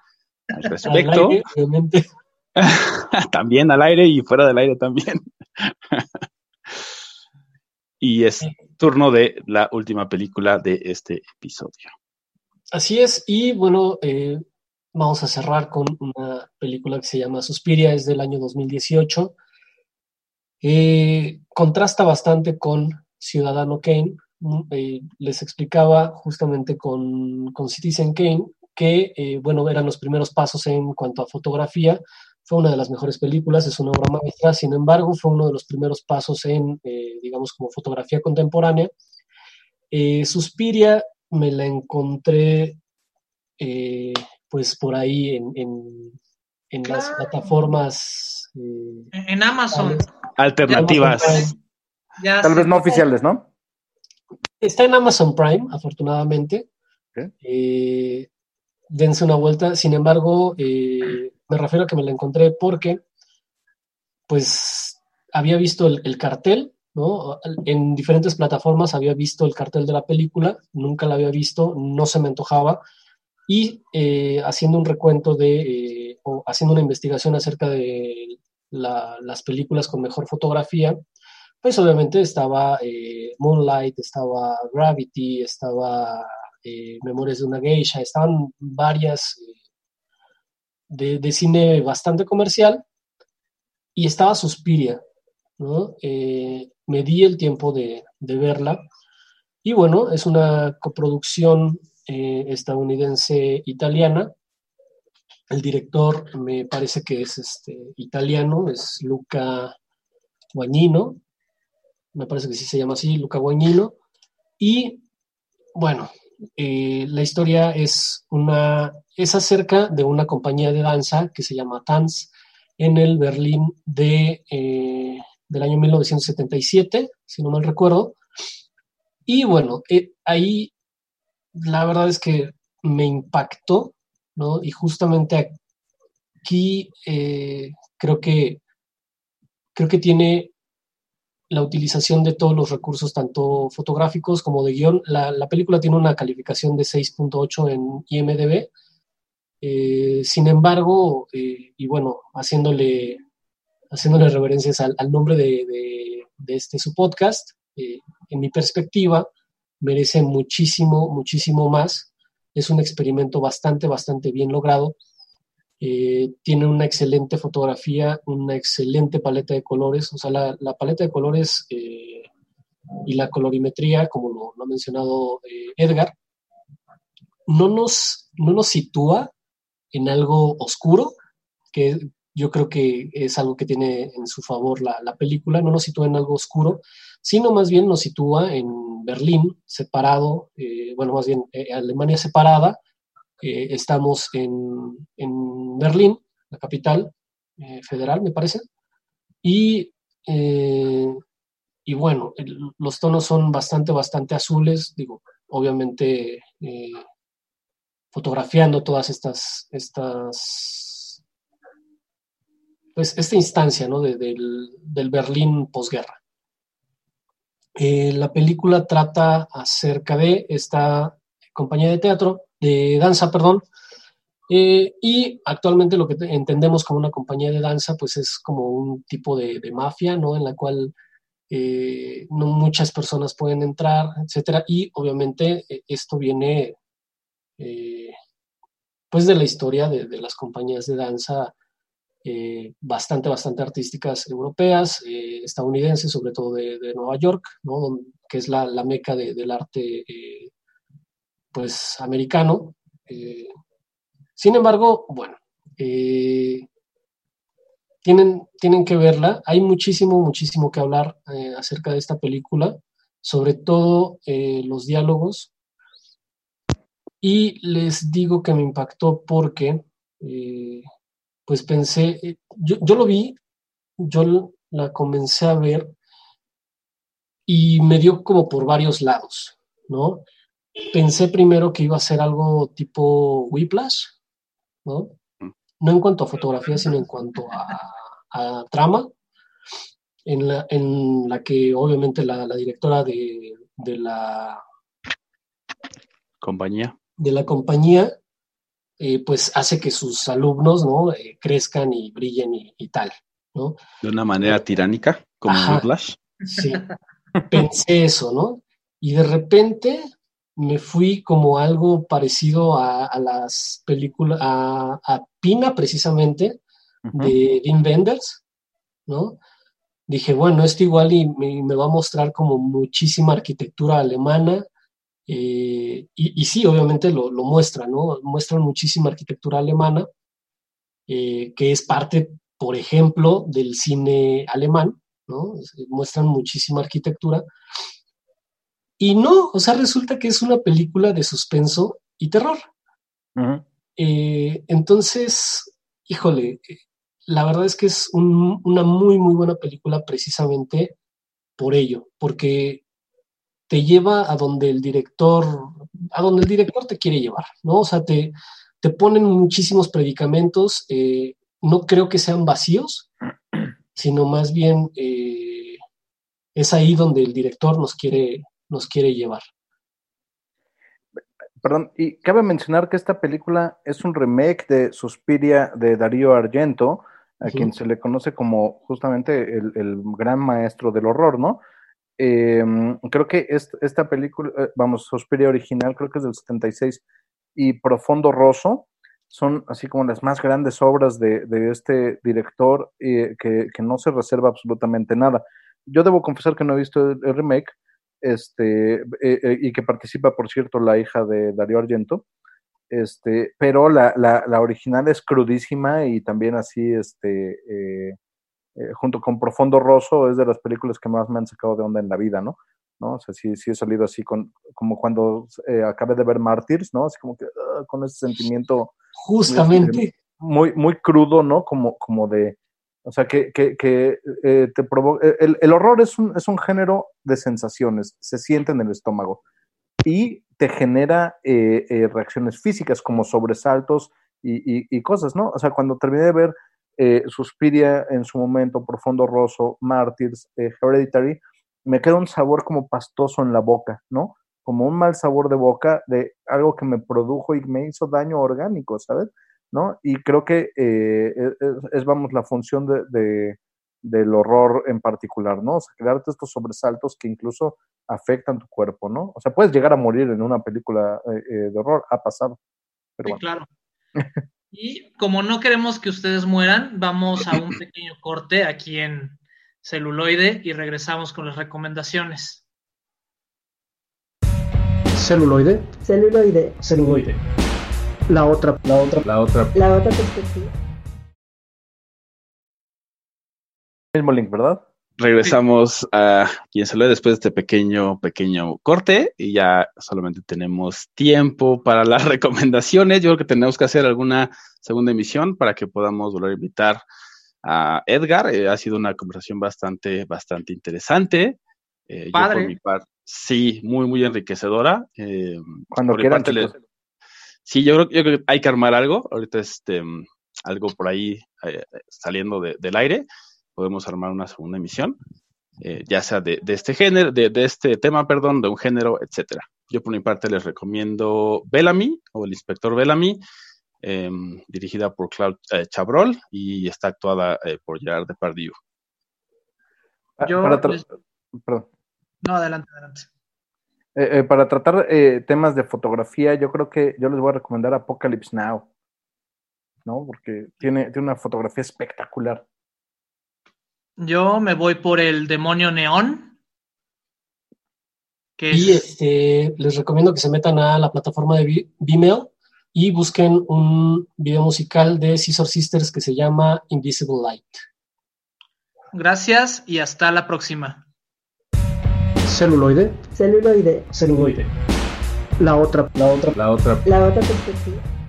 al respecto. también al aire y fuera del aire también. y es turno de la última película de este episodio. Así es, y bueno, eh, vamos a cerrar con una película que se llama Suspiria, es del año 2018. Eh, contrasta bastante con Ciudadano Kane. Eh, les explicaba justamente con, con Citizen Kane que, eh, bueno, eran los primeros pasos en cuanto a fotografía. Fue una de las mejores películas, es una obra maestra, sin embargo, fue uno de los primeros pasos en, digamos, como fotografía contemporánea. Suspiria me la encontré, pues, por ahí en, en, las plataformas. En Amazon alternativas. Tal vez no oficiales, ¿no? Está en Amazon Prime, afortunadamente. Eh, dense una vuelta. Sin embargo, eh, me refiero a que me la encontré porque, pues, había visto el, cartel, ¿no? En diferentes plataformas había visto el cartel de la película, nunca la había visto, no se me antojaba. Y eh, haciendo un recuento de, haciendo una investigación acerca de las películas con mejor fotografía, pues obviamente estaba eh, Moonlight, estaba Gravity, estaba eh, Memorias de una Geisha, estaban varias eh, de, cine bastante comercial y estaba Suspiria, ¿no? me di el tiempo de, de, verla y bueno, es una coproducción estadounidense-italiana el director me parece que es este, italiano, es Luca Guagnino, me parece que sí se llama así, Luca Guagnino. Y bueno, eh, la historia es, una, es acerca de una compañía de danza que se llama Tanz en el Berlín de, eh, del año 1977, si no mal recuerdo. Y bueno, eh, ahí la verdad es que me impactó Y justamente aquí eh, creo que creo que tiene la utilización de todos los recursos, tanto fotográficos como de guion. La, película tiene una calificación de 6.8 en IMDB. Eh, sin embargo, eh, y bueno, haciéndole, haciéndole reverencias al, nombre de, de, este su podcast, en mi perspectiva, merece muchísimo, muchísimo más es un experimento bastante, bastante bien logrado. Eh, tiene una excelente fotografía, una excelente paleta de colores. O sea, la, paleta de colores eh, y la colorimetría, como lo, ha mencionado eh, Edgar, no nos, no nos sitúa en algo oscuro, que yo creo que es algo que tiene en su favor la, la película, no nos sitúa en algo oscuro, sino más bien nos sitúa en Berlín, separado, eh, bueno, más bien eh, Alemania separada. Eh, estamos en, Berlín, la capital federal, me parece. Y, y bueno, los tonos son bastante, bastante azules, digo, obviamente fotografiando todas estas, estas pues esta instancia ¿no? del, del Berlín posguerra. Eh, la película trata acerca de esta compañía de teatro, de danza, perdón, eh, y actualmente lo que entendemos como una compañía de danza, pues es como un tipo de, mafia, ¿no? En la cual eh, no muchas personas pueden entrar, etcétera, y obviamente esto viene, pues, de la historia de las compañías de danza eh, bastante, bastante artísticas europeas, eh, estadounidenses, sobre todo de, Nueva York, ¿no? que es la, meca del arte eh, pues americano. sin embargo, bueno, tienen, tienen que verla. Hay muchísimo, muchísimo que hablar acerca de esta película, sobre todo los diálogos. Y les digo que me impactó porque pues pensé, eh, yo, yo lo vi, yo la comencé a ver y me dio como por varios lados, ¿no? Pensé primero que iba a ser algo tipo Whiplash, ¿no? No en cuanto a fotografía, sino en cuanto a, trama. en la, en la que obviamente la, directora de, la compañía de la compañía eh, pues hace que sus alumnos no eh, crezcan y brillen y, tal no de una manera tiránica como Flash sí. Pensé eso no y de repente me fui como algo parecido a, las películas a, a, Pina precisamente de Dean Wenders no dije, bueno, esto igual y me, va a mostrar como muchísima arquitectura alemana. Eh, y, sí, obviamente lo, muestra, ¿no? Muestran muchísima arquitectura alemana, eh, que es parte, por ejemplo, del cine alemán, ¿no? Muestran muchísima arquitectura. Y no, o sea, resulta que es una película de suspenso y terror. Eh, entonces, híjole, la verdad es que es una muy, muy buena película precisamente por ello, porque te lleva a donde el director, a donde el director te quiere llevar, ¿no? O sea, te, te ponen muchísimos predicamentos, eh, no creo que sean vacíos, sino más bien eh, es ahí donde el director nos quiere, nos quiere llevar. Perdón, y cabe mencionar que esta película es un remake de Suspiria de Darío Argento, a quien se le conoce como justamente el, gran maestro del horror, ¿no? Em, creo que esta película, eh, vamos, Suspiria original, creo que es del 76, y Profundo Rosso, son así como las más grandes obras de, este director eh, que, no se reserva absolutamente nada. Yo debo confesar que no he visto el, remake, este, eh, y que participa, por cierto, la hija de Darío Argento, este, pero la, la, original es crudísima y también así, este, eh, eh, junto con Profundo Rosso, es de las películas que más me han sacado de onda en la vida, ¿no? ¿no? O sea, sí, sí he salido así con, como cuando eh, acabé de ver Martyrs, ¿no? Así como que ah, con ese sentimiento. Justamente. muy, muy crudo, ¿no? Como, como de, o sea, que, que, que te provoca. El, el, horror es un, es un género de sensaciones, se siente en el estómago y te genera eh, eh, reacciones físicas como sobresaltos y, cosas, ¿no? O sea, cuando terminé de ver eh, Suspiria en su momento, Profundo Rosso, Martyrs, Hereditary, me queda un sabor como pastoso en la boca, ¿no? Como un mal sabor de boca de algo que me produjo y me hizo daño orgánico, ¿sabes? ¿No? Y creo que es, vamos, la función de del horror en particular, ¿no? O sea, crearte estos sobresaltos que incluso afectan tu cuerpo, ¿no? O sea, puedes llegar a morir en una película eh, eh, de horror, ha pasado. Pero sí, claro. y como no queremos que ustedes mueran, vamos a un pequeño corte aquí en celuloide y regresamos con las recomendaciones. Celuloide. Celuloide. Celuloide. La otra, la otra, la otra, la otra perspectiva mismo link, ¿verdad? Regresamos a quien salió después de este pequeño, pequeño corte y ya solamente tenemos tiempo para las recomendaciones. Yo creo que tenemos que hacer alguna segunda emisión para que podamos volver a invitar a Edgar. Eh, ha sido una conversación bastante, bastante interesante. Eh, Padre. sí, muy, muy enriquecedora. Eh, Cuando quieran. Sí, yo creo, yo creo, que hay que armar algo. Ahorita este, algo por ahí saliendo del aire podemos armar una segunda emisión, eh, ya sea de, este género, de, este tema, perdón, de un género, etcétera. Yo por mi parte les recomiendo Bellamy o el inspector Bellamy, em, dirigida por Claude eh, Chabrol y está actuada eh, por Gerard Depardieu. Ah, yo Perdón. No, adelante, adelante. para tratar temas de fotografía, yo creo que yo les voy a recomendar Apocalypse Now, ¿no? Porque tiene, tiene una fotografía espectacular. Yo me voy por el demonio neón. y este, les recomiendo que se metan a la plataforma de Vimeo y busquen un video musical de Scissor Sisters que se llama Invisible Light. Gracias y hasta la próxima. Celuloide. Celuloide. Celuloide. La otra, la otra, la otra, la otra perspectiva.